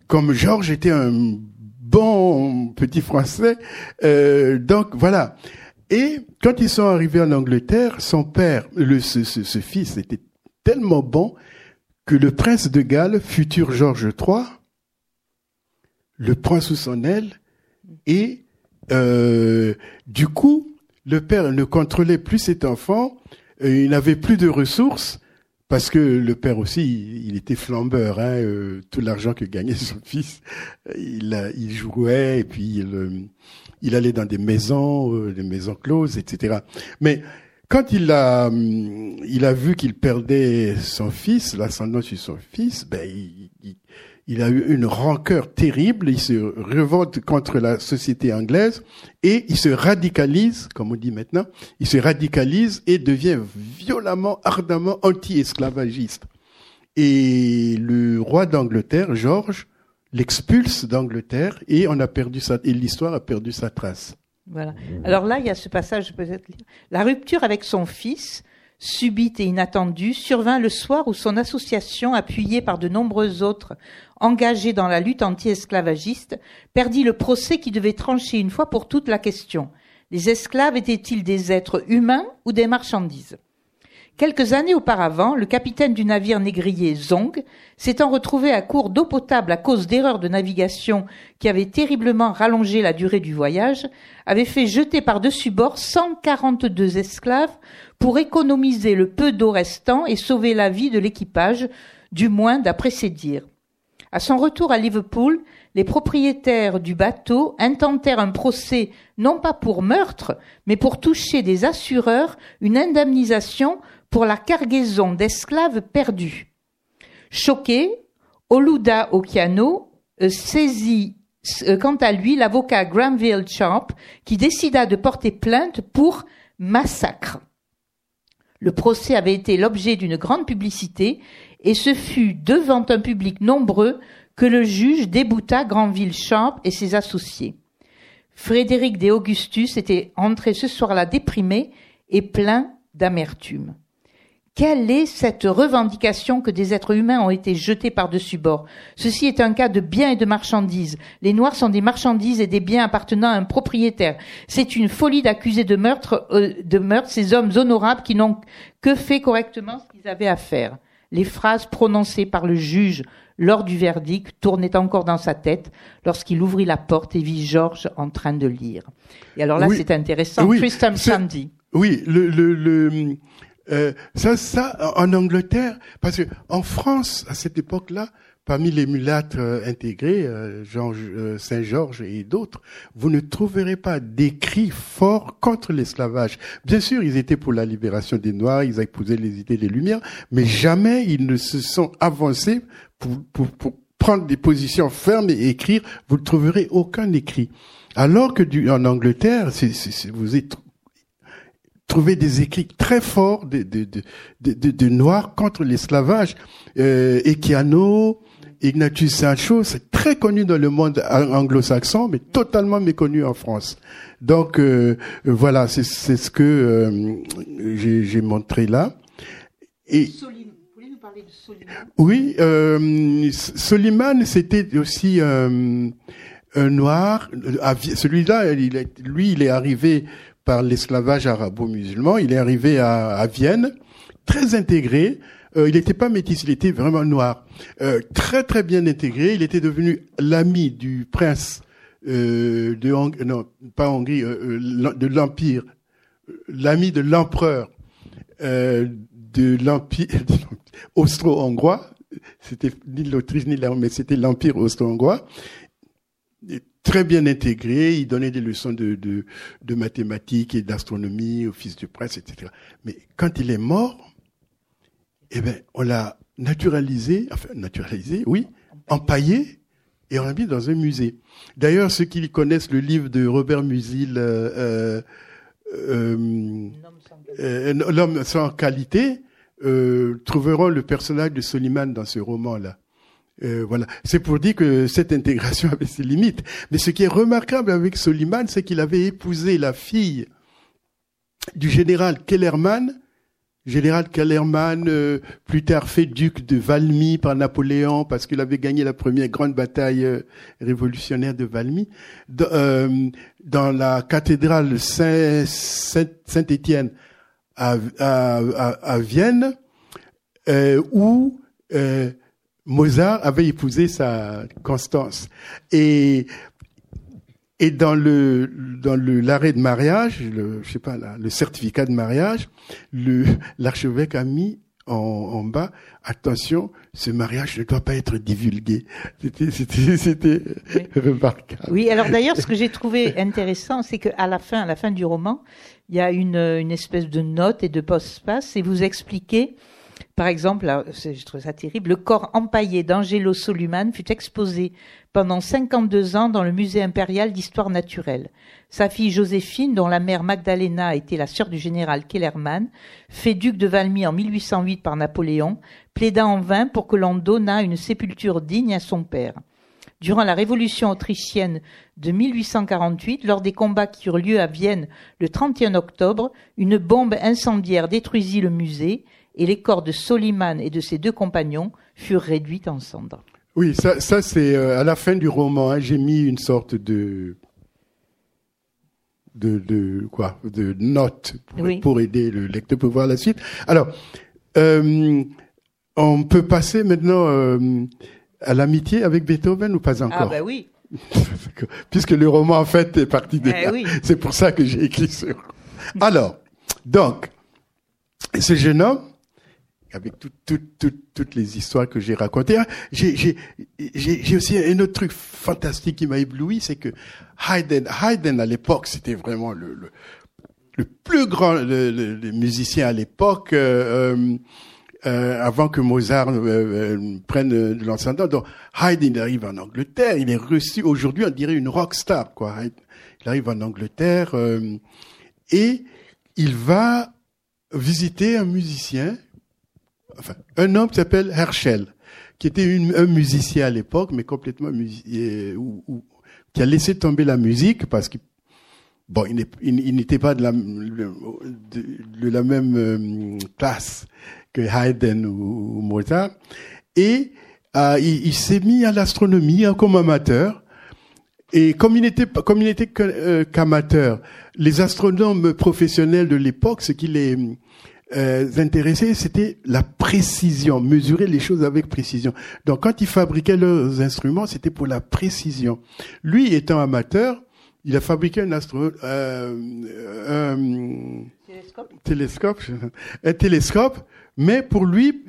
comme Georges était un bon petit français. donc voilà. Et quand ils sont arrivés en Angleterre, son père, le, ce, ce, ce fils était tellement bon que le prince de Galles, futur Georges III, le prend sous son aile et euh, du coup, le père ne contrôlait plus cet enfant, il n'avait plus de ressources parce que le père aussi, il, était flambeur. Hein, euh, tout l'argent que gagnait son fils, il, jouait et puis il, euh, allait dans des maisons, des maisons closes, etc. Mais quand il a, il a vu qu'il perdait son fils, l'ascendant sur son fils, ben, il, a eu une rancœur terrible. Il se révolte contre la société anglaise et il se radicalise, comme on dit maintenant, il se radicalise et devient violemment, ardemment anti-esclavagiste. Et le roi d'Angleterre, George, l'expulse d'Angleterre et on a perdu sa, et l'histoire a perdu sa trace. Voilà. Alors là, il y a ce passage, peut-être. La rupture avec son fils, subite et inattendue, survint le soir où son association, appuyée par de nombreux autres engagés dans la lutte anti-esclavagiste, perdit le procès qui devait trancher une fois pour toutes la question. Les esclaves étaient-ils des êtres humains ou des marchandises? Quelques années auparavant, le capitaine du navire négrier Zong, s'étant retrouvé à court d'eau potable à cause d'erreurs de navigation qui avaient terriblement rallongé la durée du voyage, avait fait jeter par-dessus bord 142 esclaves pour économiser le peu d'eau restant et sauver la vie de l'équipage, du moins d'après ses dires. À son retour à Liverpool, les propriétaires du bateau intentèrent un procès non pas pour meurtre, mais pour toucher des assureurs une indemnisation pour la cargaison d'esclaves perdus. Choqué, Oluda Okiano euh, saisit euh, quant à lui l'avocat Granville Champ qui décida de porter plainte pour massacre. Le procès avait été l'objet d'une grande publicité et ce fut devant un public nombreux que le juge débouta Granville Champ et ses associés. Frédéric de Augustus était entré ce soir-là déprimé et plein d'amertume. Quelle est cette revendication que des êtres humains ont été jetés par-dessus bord? Ceci est un cas de biens et de marchandises. Les Noirs sont des marchandises et des biens appartenant à un propriétaire. C'est une folie d'accuser de meurtre, euh, de meurtre ces hommes honorables qui n'ont que fait correctement ce qu'ils avaient à faire. Les phrases prononcées par le juge lors du verdict tournaient encore dans sa tête lorsqu'il ouvrit la porte et vit Georges en train de lire. Et alors là, c'est intéressant. Oui, Tristan Sandy. Oui, le, le, le euh, ça, ça, en Angleterre, parce que en France, à cette époque-là, parmi les mulâtres euh, intégrés, euh, euh, Saint-Georges et d'autres, vous ne trouverez pas d'écrits forts contre l'esclavage. Bien sûr, ils étaient pour la libération des Noirs, ils épousaient les idées des Lumières, mais jamais ils ne se sont avancés pour, pour, pour prendre des positions fermes et écrire. Vous ne trouverez aucun écrit. Alors que du, en Angleterre, c'est, vous trouver des écrits très forts de, de, de, de, de Noirs contre l'esclavage. Euh, Equiano, Ignatius Sancho, c'est très connu dans le monde anglo-saxon, mais totalement méconnu en France. Donc euh, voilà, c'est ce que euh, j'ai montré là. Et nous parler de Soliman oui, euh, Soliman, c'était aussi euh, un noir. Celui-là, lui, il est arrivé par l'esclavage arabo-musulman. Il est arrivé à, à Vienne, très intégré. Euh, il n'était pas métis, il était vraiment noir. Euh, très très bien intégré. Il était devenu l'ami du prince euh, de Hong non pas Hongrie, euh, euh, de l'empire, l'ami de l'empereur de l'empire austro-hongrois. C'était ni l'Autriche ni la, mais c'était l'empire austro-hongrois très bien intégré. Il donnait des leçons de, de, de mathématiques et d'astronomie au fils du prince, etc. Mais quand il est mort, eh ben, on l'a naturalisé, enfin naturalisé, oui, empaillé et on l'a mis dans un musée. D'ailleurs, ceux qui connaissent le livre de Robert Musil, euh, euh, euh, L'homme sans qualité, euh, trouveront le personnage de Soliman dans ce roman-là. Euh, voilà. C'est pour dire que cette intégration avait ses limites. Mais ce qui est remarquable avec Soliman, c'est qu'il avait épousé la fille du général Kellerman, général Kellerman, euh, plus tard fait duc de Valmy par Napoléon, parce qu'il avait gagné la première grande bataille euh, révolutionnaire de Valmy, dans la cathédrale Saint-Étienne à, à, à, Vienne, où Mozart avait épousé sa Constance. Et, et dans le, dans le, l'arrêt de mariage, le, je sais pas, le certificat de mariage, le, l'archevêque a mis en, en, bas, attention, ce mariage ne doit pas être divulgué. C'était, c'était, c'était remarquable. Oui, alors d'ailleurs, ce que j'ai trouvé intéressant, c'est qu'à la fin, à la fin du roman, il y a une, une espèce de note et de post-passe, et vous expliquez par exemple, je trouve ça terrible, le corps empaillé d'Angelo Soliman fut exposé pendant 52 ans dans le musée impérial d'histoire naturelle. Sa fille Joséphine, dont la mère Magdalena était la sœur du général Kellerman, fait duc de Valmy en 1808 par Napoléon, plaida en vain pour que l'on donnât une sépulture digne à son père. Durant la Révolution autrichienne de 1848, lors des combats qui eurent lieu à Vienne le 31 octobre, une bombe incendiaire détruisit le musée et les corps de Soliman et de ses deux compagnons furent réduits en cendres. Oui, ça, ça c'est euh, à la fin du roman. Hein, j'ai mis une sorte de de, de quoi de note pour, pour, aider le lecteur pour voir la suite. Alors, euh, on peut passer maintenant euh, à l'amitié avec Beethoven ou pas encore? Ah ben oui. Puisque le roman en fait est parti de eh là. C'est pour ça que j'ai écrit sur. Alors, donc, ce jeune homme avec toutes les histoires que j'ai racontées. Hein, j'ai aussi un autre truc fantastique qui m'a ébloui, c'est que Haydn, Haydn à l'époque, c'était vraiment le, le, le, plus grand le, musicien à l'époque, euh, euh, euh avant que Mozart euh, euh prenne de l'ascendant. Donc Haydn, arrive en Angleterre, il est reçu aujourd'hui, on dirait une rock star, quoi. Il arrive en Angleterre et il va visiter un musicien un homme qui s'appelle Herschel, qui était un musicien à l'époque, mais complètement qui a laissé tomber la musique parce que bon, il n'était pas de la, même euh, classe que Haydn ou, Mozart, et euh, il, s'est mis à l'astronomie hein, comme amateur. Et comme il n'était comme il n'était euh, qu'amateur, les astronomes professionnels de l'époque, ce qu'il est euh, intéressés, c'était la précision, mesurer les choses avec précision. Donc quand ils fabriquaient leurs instruments, c'était pour la précision. Lui, étant amateur, il a fabriqué un astro, euh, un télescope. télescope, un télescope, mais pour lui,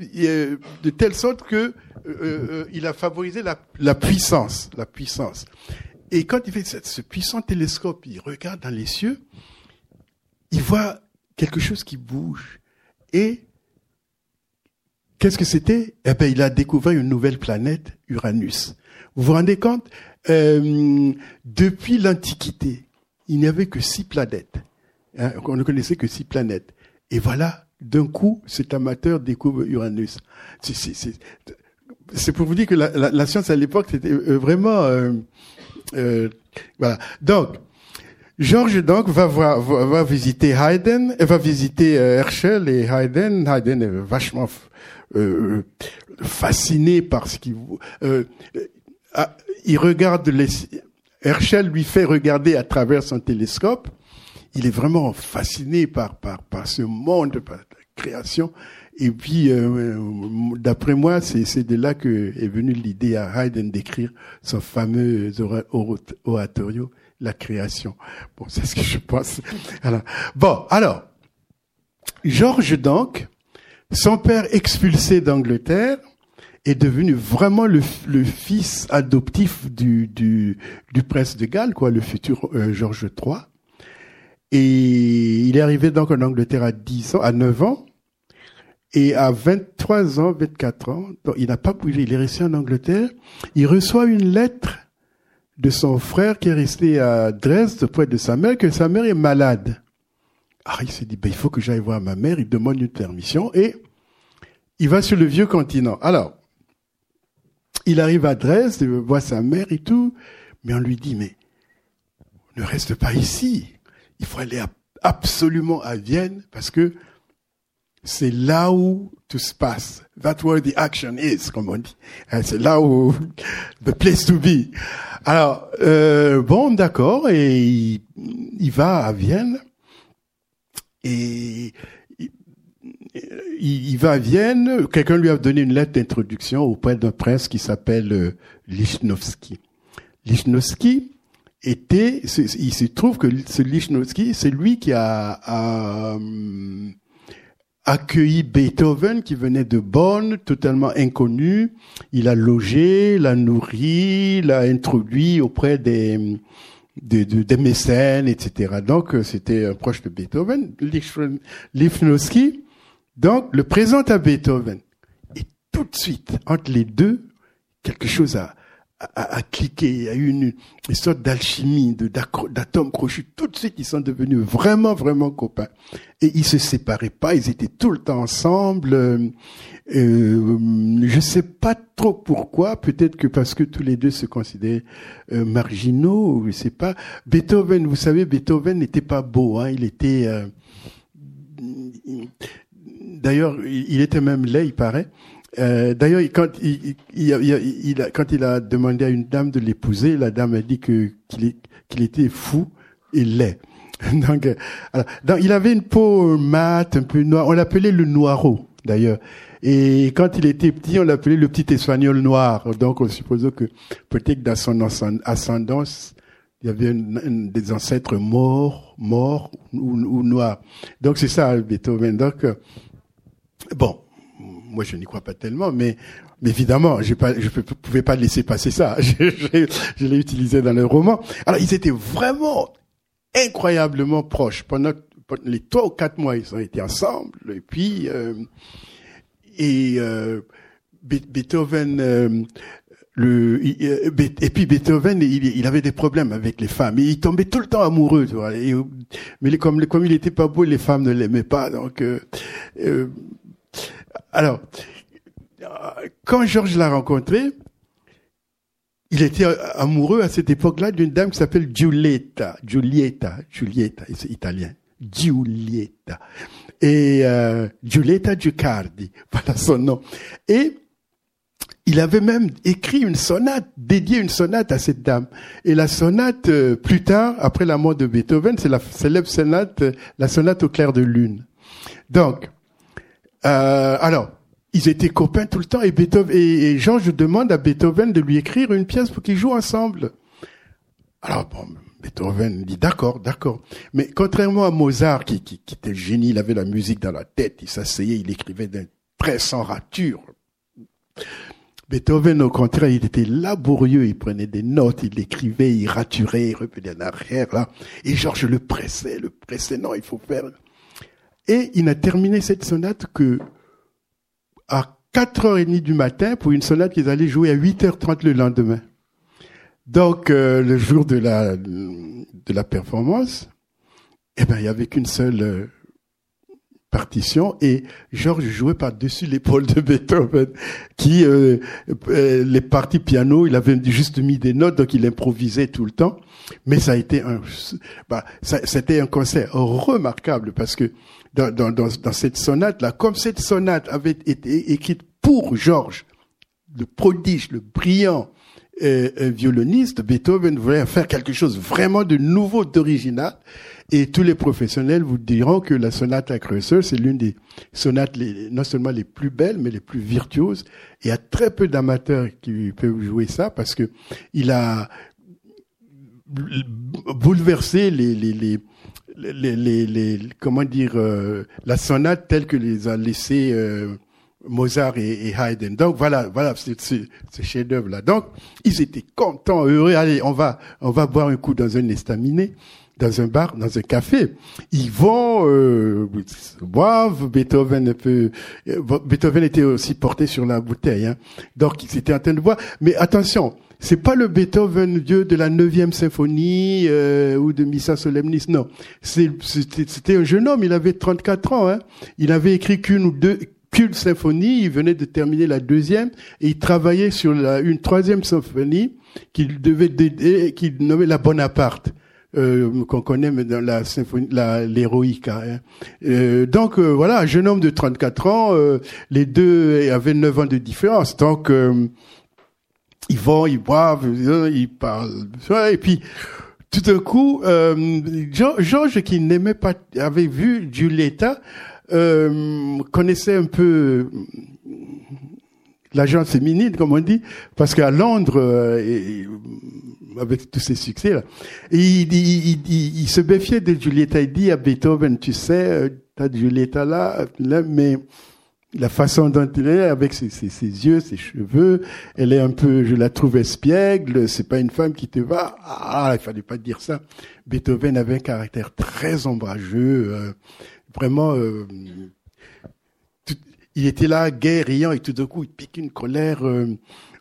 de telle sorte que euh, il a favorisé la, la, puissance, la puissance. Et quand il fait ce puissant télescope, il regarde dans les cieux, il voit quelque chose qui bouge. Et qu'est-ce que c'était? Eh ben, il a découvert une nouvelle planète, Uranus. Vous vous rendez compte? Euh, Depuis l'Antiquité, il n'y avait que six planètes. Hein, on ne connaissait que six planètes. Et voilà, d'un coup, cet amateur découvre Uranus. C'est pour vous dire que la, science à l'époque, c'était euh, vraiment... Euh, voilà. Donc, Georges donc va, voir, va, visiter Haydn, va visiter euh, Herschel et Haydn. Haydn est vachement euh, fasciné par ce qu'il euh, ah, il regarde les Herschel lui fait regarder à travers son télescope. Il est vraiment fasciné par par par ce monde, par la création. Et puis, euh, d'après moi, c'est de là que est venue l'idée à Haydn d'écrire son fameux oratorio la création. Bon, c'est ce que je pense. Bon, alors, Georges donc, son père expulsé d'Angleterre, est devenu vraiment le, fils adoptif du, du, prince de Galles, quoi, le futur euh, Georges III. Et il est arrivé donc en Angleterre à 10 ans, à 9 ans. Et à 23 ans, 24 ans, il n'a pas bougé, il est resté en Angleterre. Il reçoit une lettre de son frère qui est resté à Dresde près de sa mère, que sa mère est malade. Ah, il s'est dit, ben, il faut que j'aille voir ma mère, il demande une permission et il va sur le vieux continent. Alors, il arrive à Dresde, il voit sa mère et tout, mais on lui dit, mais ne reste pas ici. Il faut aller absolument à Vienne parce que c'est là où tout se passe. That's where the action is, comme on dit. Hein, c'est là où the place to be. Alors euh, bon, d'accord, et il, va à Vienne et il, va à Vienne. Quelqu'un lui a donné une lettre d'introduction auprès d'un prince qui s'appelle euh, Lichnowsky. Lichnowsky était, il se trouve que ce Lichnowsky, c'est lui qui a, a accueilli Beethoven qui venait de Bonn, totalement inconnu. Il a logé, l'a nourri, l'a introduit auprès des, des, des mécènes, etc. Donc euh, c'était un proche de Beethoven, Lichnowsky. Donc le présente à Beethoven. Et tout de suite, entre les deux, quelque chose a, a, cliqué, il y a eu une, une sorte d'alchimie, d'atomes crochus. Tout de suite, ils sont devenus vraiment, vraiment copains. Et ils se séparaient pas, ils étaient tout le temps ensemble. Euh, euh je sais pas trop pourquoi, peut-être que parce que tous les deux se considéraient euh, marginaux, je sais pas. Beethoven, vous savez, Beethoven n'était pas beau, hein, il était... Euh, D'ailleurs, il était même laid, il paraît. Euh, D'ailleurs, quand il, il, il, a, quand il a demandé à une dame de l'épouser, la dame a dit qu'il était fou et laid. donc, euh, donc, il avait une peau mate, un peu noire. On l'appelait le noiro, d'ailleurs. Et quand il était petit, on l'appelait le petit espagnol noir. Donc, on suppose que peut-être dans son ascendance, il y avait des ancêtres morts, morts ou, ou noirs. Donc, c'est ça, Beethoven. Donc, euh, bon, moi je n'y crois pas tellement, mais, évidemment, je ne pouvais pas laisser passer ça. Je, l'ai utilisé dans le roman. Alors ils étaient vraiment incroyablement proches pendant, les trois ou quatre mois. Ils ont été ensemble et puis euh, et euh, Beethoven. Euh, le, et puis Beethoven, il, avait des problèmes avec les femmes. il tombait tout le temps amoureux. Tu vois, mais comme, comme il était pas beau, les femmes ne l'aimaient pas. Donc, alors, quand Georges l'a rencontré, il était amoureux à cette époque-là d'une dame qui s'appelle Giulietta. Giulietta, Giulietta, c'est italien. Giulietta. Et euh, Giulietta Giucardi, voilà son nom. Et il avait même écrit une sonate, dédié une sonate à cette dame. Et la sonate, euh, plus tard, après la mort de Beethoven, c'est la célèbre sonate, euh, la sonate au clair de lune. Donc, euh, alors, ils étaient copains tout le temps et Beethoven et, Georges demande à Beethoven de lui écrire une pièce pour qu'ils jouent ensemble. Alors bon, Beethoven dit d'accord, d'accord. Mais contrairement à Mozart qui, qui, qui était génie, il avait la musique dans la tête, il s'asseyait, il écrivait d'un trait sans rature. Beethoven, au contraire, il était laborieux, il prenait des notes, il écrivait, il raturait, il revenait en arrière, là. Et Georges le pressait, le pressait, non, il faut faire et il n'a terminé cette sonate que à 4h30 du matin pour une sonate qu'ils allaient jouer à 8h30 le lendemain. Donc, euh, le jour de la, de la performance, eh ben, il y avait qu'une seule euh, partition et Georges jouait par-dessus l'épaule de Beethoven qui euh, les parties piano il avait juste mis des notes donc il improvisait tout le temps mais ça a été un bah, c'était un concert remarquable parce que dans, dans, dans, cette sonate-là, comme cette sonate avait été écrite pour Georges, le prodige, le brillant euh, euh, violoniste, Beethoven voulait faire quelque chose vraiment de nouveau, d'original. Et tous les professionnels vous diront que la sonate à Kreutzer, c'est l'une des sonates non seulement les plus belles, mais les plus virtuoses. Il y a très peu d'amateurs qui peuvent jouer ça parce que il a bouleversé les, les, les les, les, les, comment dire euh, la sonate telle que les a laissés euh, Mozart et, Haydn. Donc voilà, voilà ce, chef-d'œuvre là. Donc ils étaient contents, heureux. Allez, on va on va boire un coup dans un estaminet, dans un bar, dans un café. Ils vont euh, boivent. Beethoven peu, Beethoven était aussi porté sur la bouteille. Hein. Donc ils étaient en train de boire. Mais attention, c'est pas le Beethoven vieux de la neuvième symphonie euh, ou de Missa Solemnis, non. C'était un jeune homme, il avait 34 ans. Hein. Il avait écrit qu'une ou deux qu'une symphonie, il venait de terminer la deuxième et il travaillait sur la, une troisième symphonie qu'il devait qu'il nommait la Bonaparte. Euh, qu'on connaît dans la symphonie, l'héroïque. Hein. Euh, donc euh, voilà, un jeune homme de 34 ans, euh, les deux avaient 9 ans de différence. Donc ils vont, ils boivent, ils parlent. Et puis, tout d'un coup, euh, Georges, qui n'aimait pas, avait vu Giulietta, euh, connaissait un peu l'agence féminine, comme on dit, parce qu'à Londres, euh, avec tous ses succès, là, il, il, il, se méfiait de Giulietta. Il dit à Beethoven, tu sais, tas de Julieta là, mais la façon dont elle est, avec ses, ses, yeux, ses cheveux, elle est un peu, je la trouve espiègle, c'est pas une femme qui te va, ah, il fallait pas dire ça. Beethoven avait un caractère très ombrageux, euh, vraiment, euh, il était là, gai, riant, et tout d'un coup, il pique une colère, euh,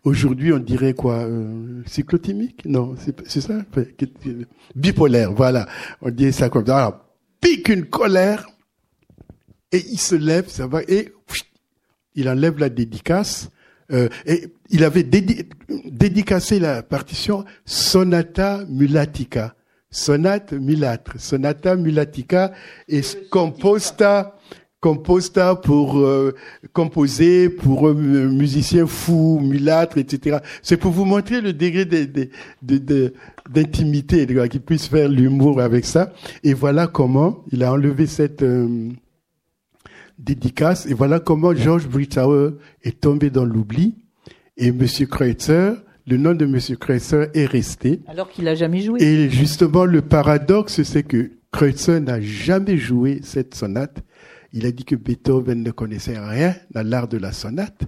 aujourd'hui, on dirait quoi, euh, cyclotimique? Non, c'est ça? Bipolaire, voilà. On dit ça comme ça. Alors, pique une colère, et il se lève, ça va, et il enlève la dédicace. Euh, et il avait dédicacé la partition Sonata Mulatica. Sonate mulâtre, Sonata Mulatica et Composta, Composta pour euh, composer pour un musicien fou, mulâtre, etc. C'est pour vous montrer le degré d'intimité, de, de, qu'il puisse faire l'humour avec ça. Et voilà comment il a enlevé cette euh, dédicace. Et voilà comment Georges Britauer est tombé dans l'oubli. Et Monsieur Kreutzer, le nom de Monsieur Kreutzer est resté. Alors qu'il n'a jamais joué. Et justement, le paradoxe, c'est que Kreutzer n'a jamais joué cette sonate. Il a dit que Beethoven ne connaissait rien dans l'art de la sonate.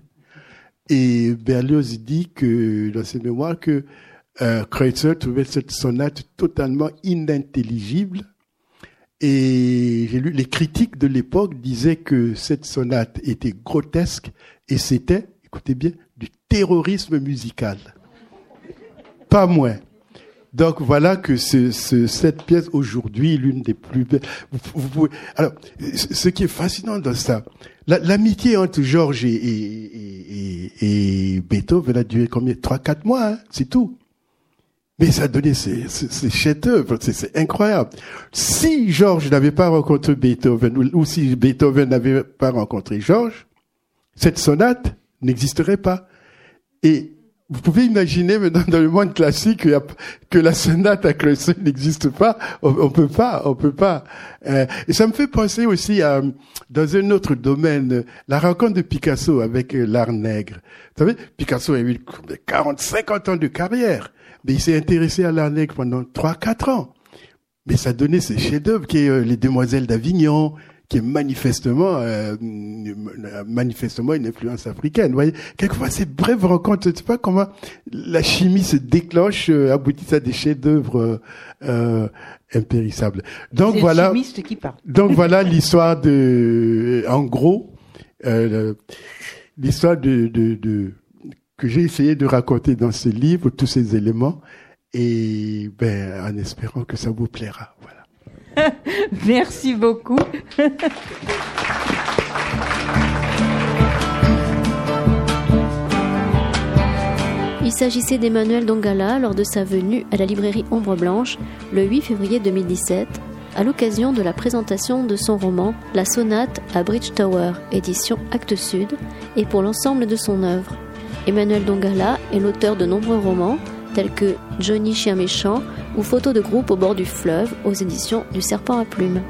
Et Berlioz dit que, dans ses mémoires, que euh, Kreutzer trouvait cette sonate totalement inintelligible et j'ai lu les critiques de l'époque disaient que cette sonate était grotesque et c'était, écoutez bien, du terrorisme musical. Pas moins. Donc voilà que ce, ce, cette pièce aujourd'hui, l'une des plus belles. Vous, vous, alors, ce qui est fascinant dans ça, l'amitié entre Georges et, et, et, et, Beethoven a duré combien? Trois, quatre mois, hein c'est tout. Mais ça a donné ces, ces, c'est incroyable. Si Georges n'avait pas rencontré Beethoven, ou, si Beethoven n'avait pas rencontré Georges, cette sonate n'existerait pas. Et vous pouvez imaginer maintenant dans le monde classique que la sonate à Kreutzer n'existe pas. On, peut pas, on peut pas. Euh, et ça me fait penser aussi à dans un autre domaine, la rencontre de Picasso avec l'art nègre. Vous savez, Picasso a eu 40, 50 ans de carrière. Mais il s'est intéressé à l'art nègre pendant 3-4 ans. Mais ça donnait ses chefs-d'œuvre qui est euh, Les Demoiselles d'Avignon, qui est manifestement, euh, manifestement une influence africaine. Vous voyez, quelquefois ces brèves rencontres, je ne sais pas comment la chimie se décloche, euh, aboutit à des chefs-d'œuvre euh, impérissables. Donc voilà. Qui parle. Donc voilà l'histoire de, en gros, euh, l'histoire de, de, de que j'ai essayé de raconter dans ce livre, tous ces éléments, et ben, en espérant que ça vous plaira. Voilà. Merci beaucoup. Il s'agissait d'Emmanuel Dongala lors de sa venue à la librairie Ombre Blanche le 8 février 2017 à l'occasion de la présentation de son roman La Sonate à Bridge Tower, édition Actes Sud, et pour l'ensemble de son œuvre. Emmanuel Dongala est l'auteur de nombreux romans tels que Johnny Chien Méchant ou Photos de groupe au bord du fleuve aux éditions du Serpent à Plumes.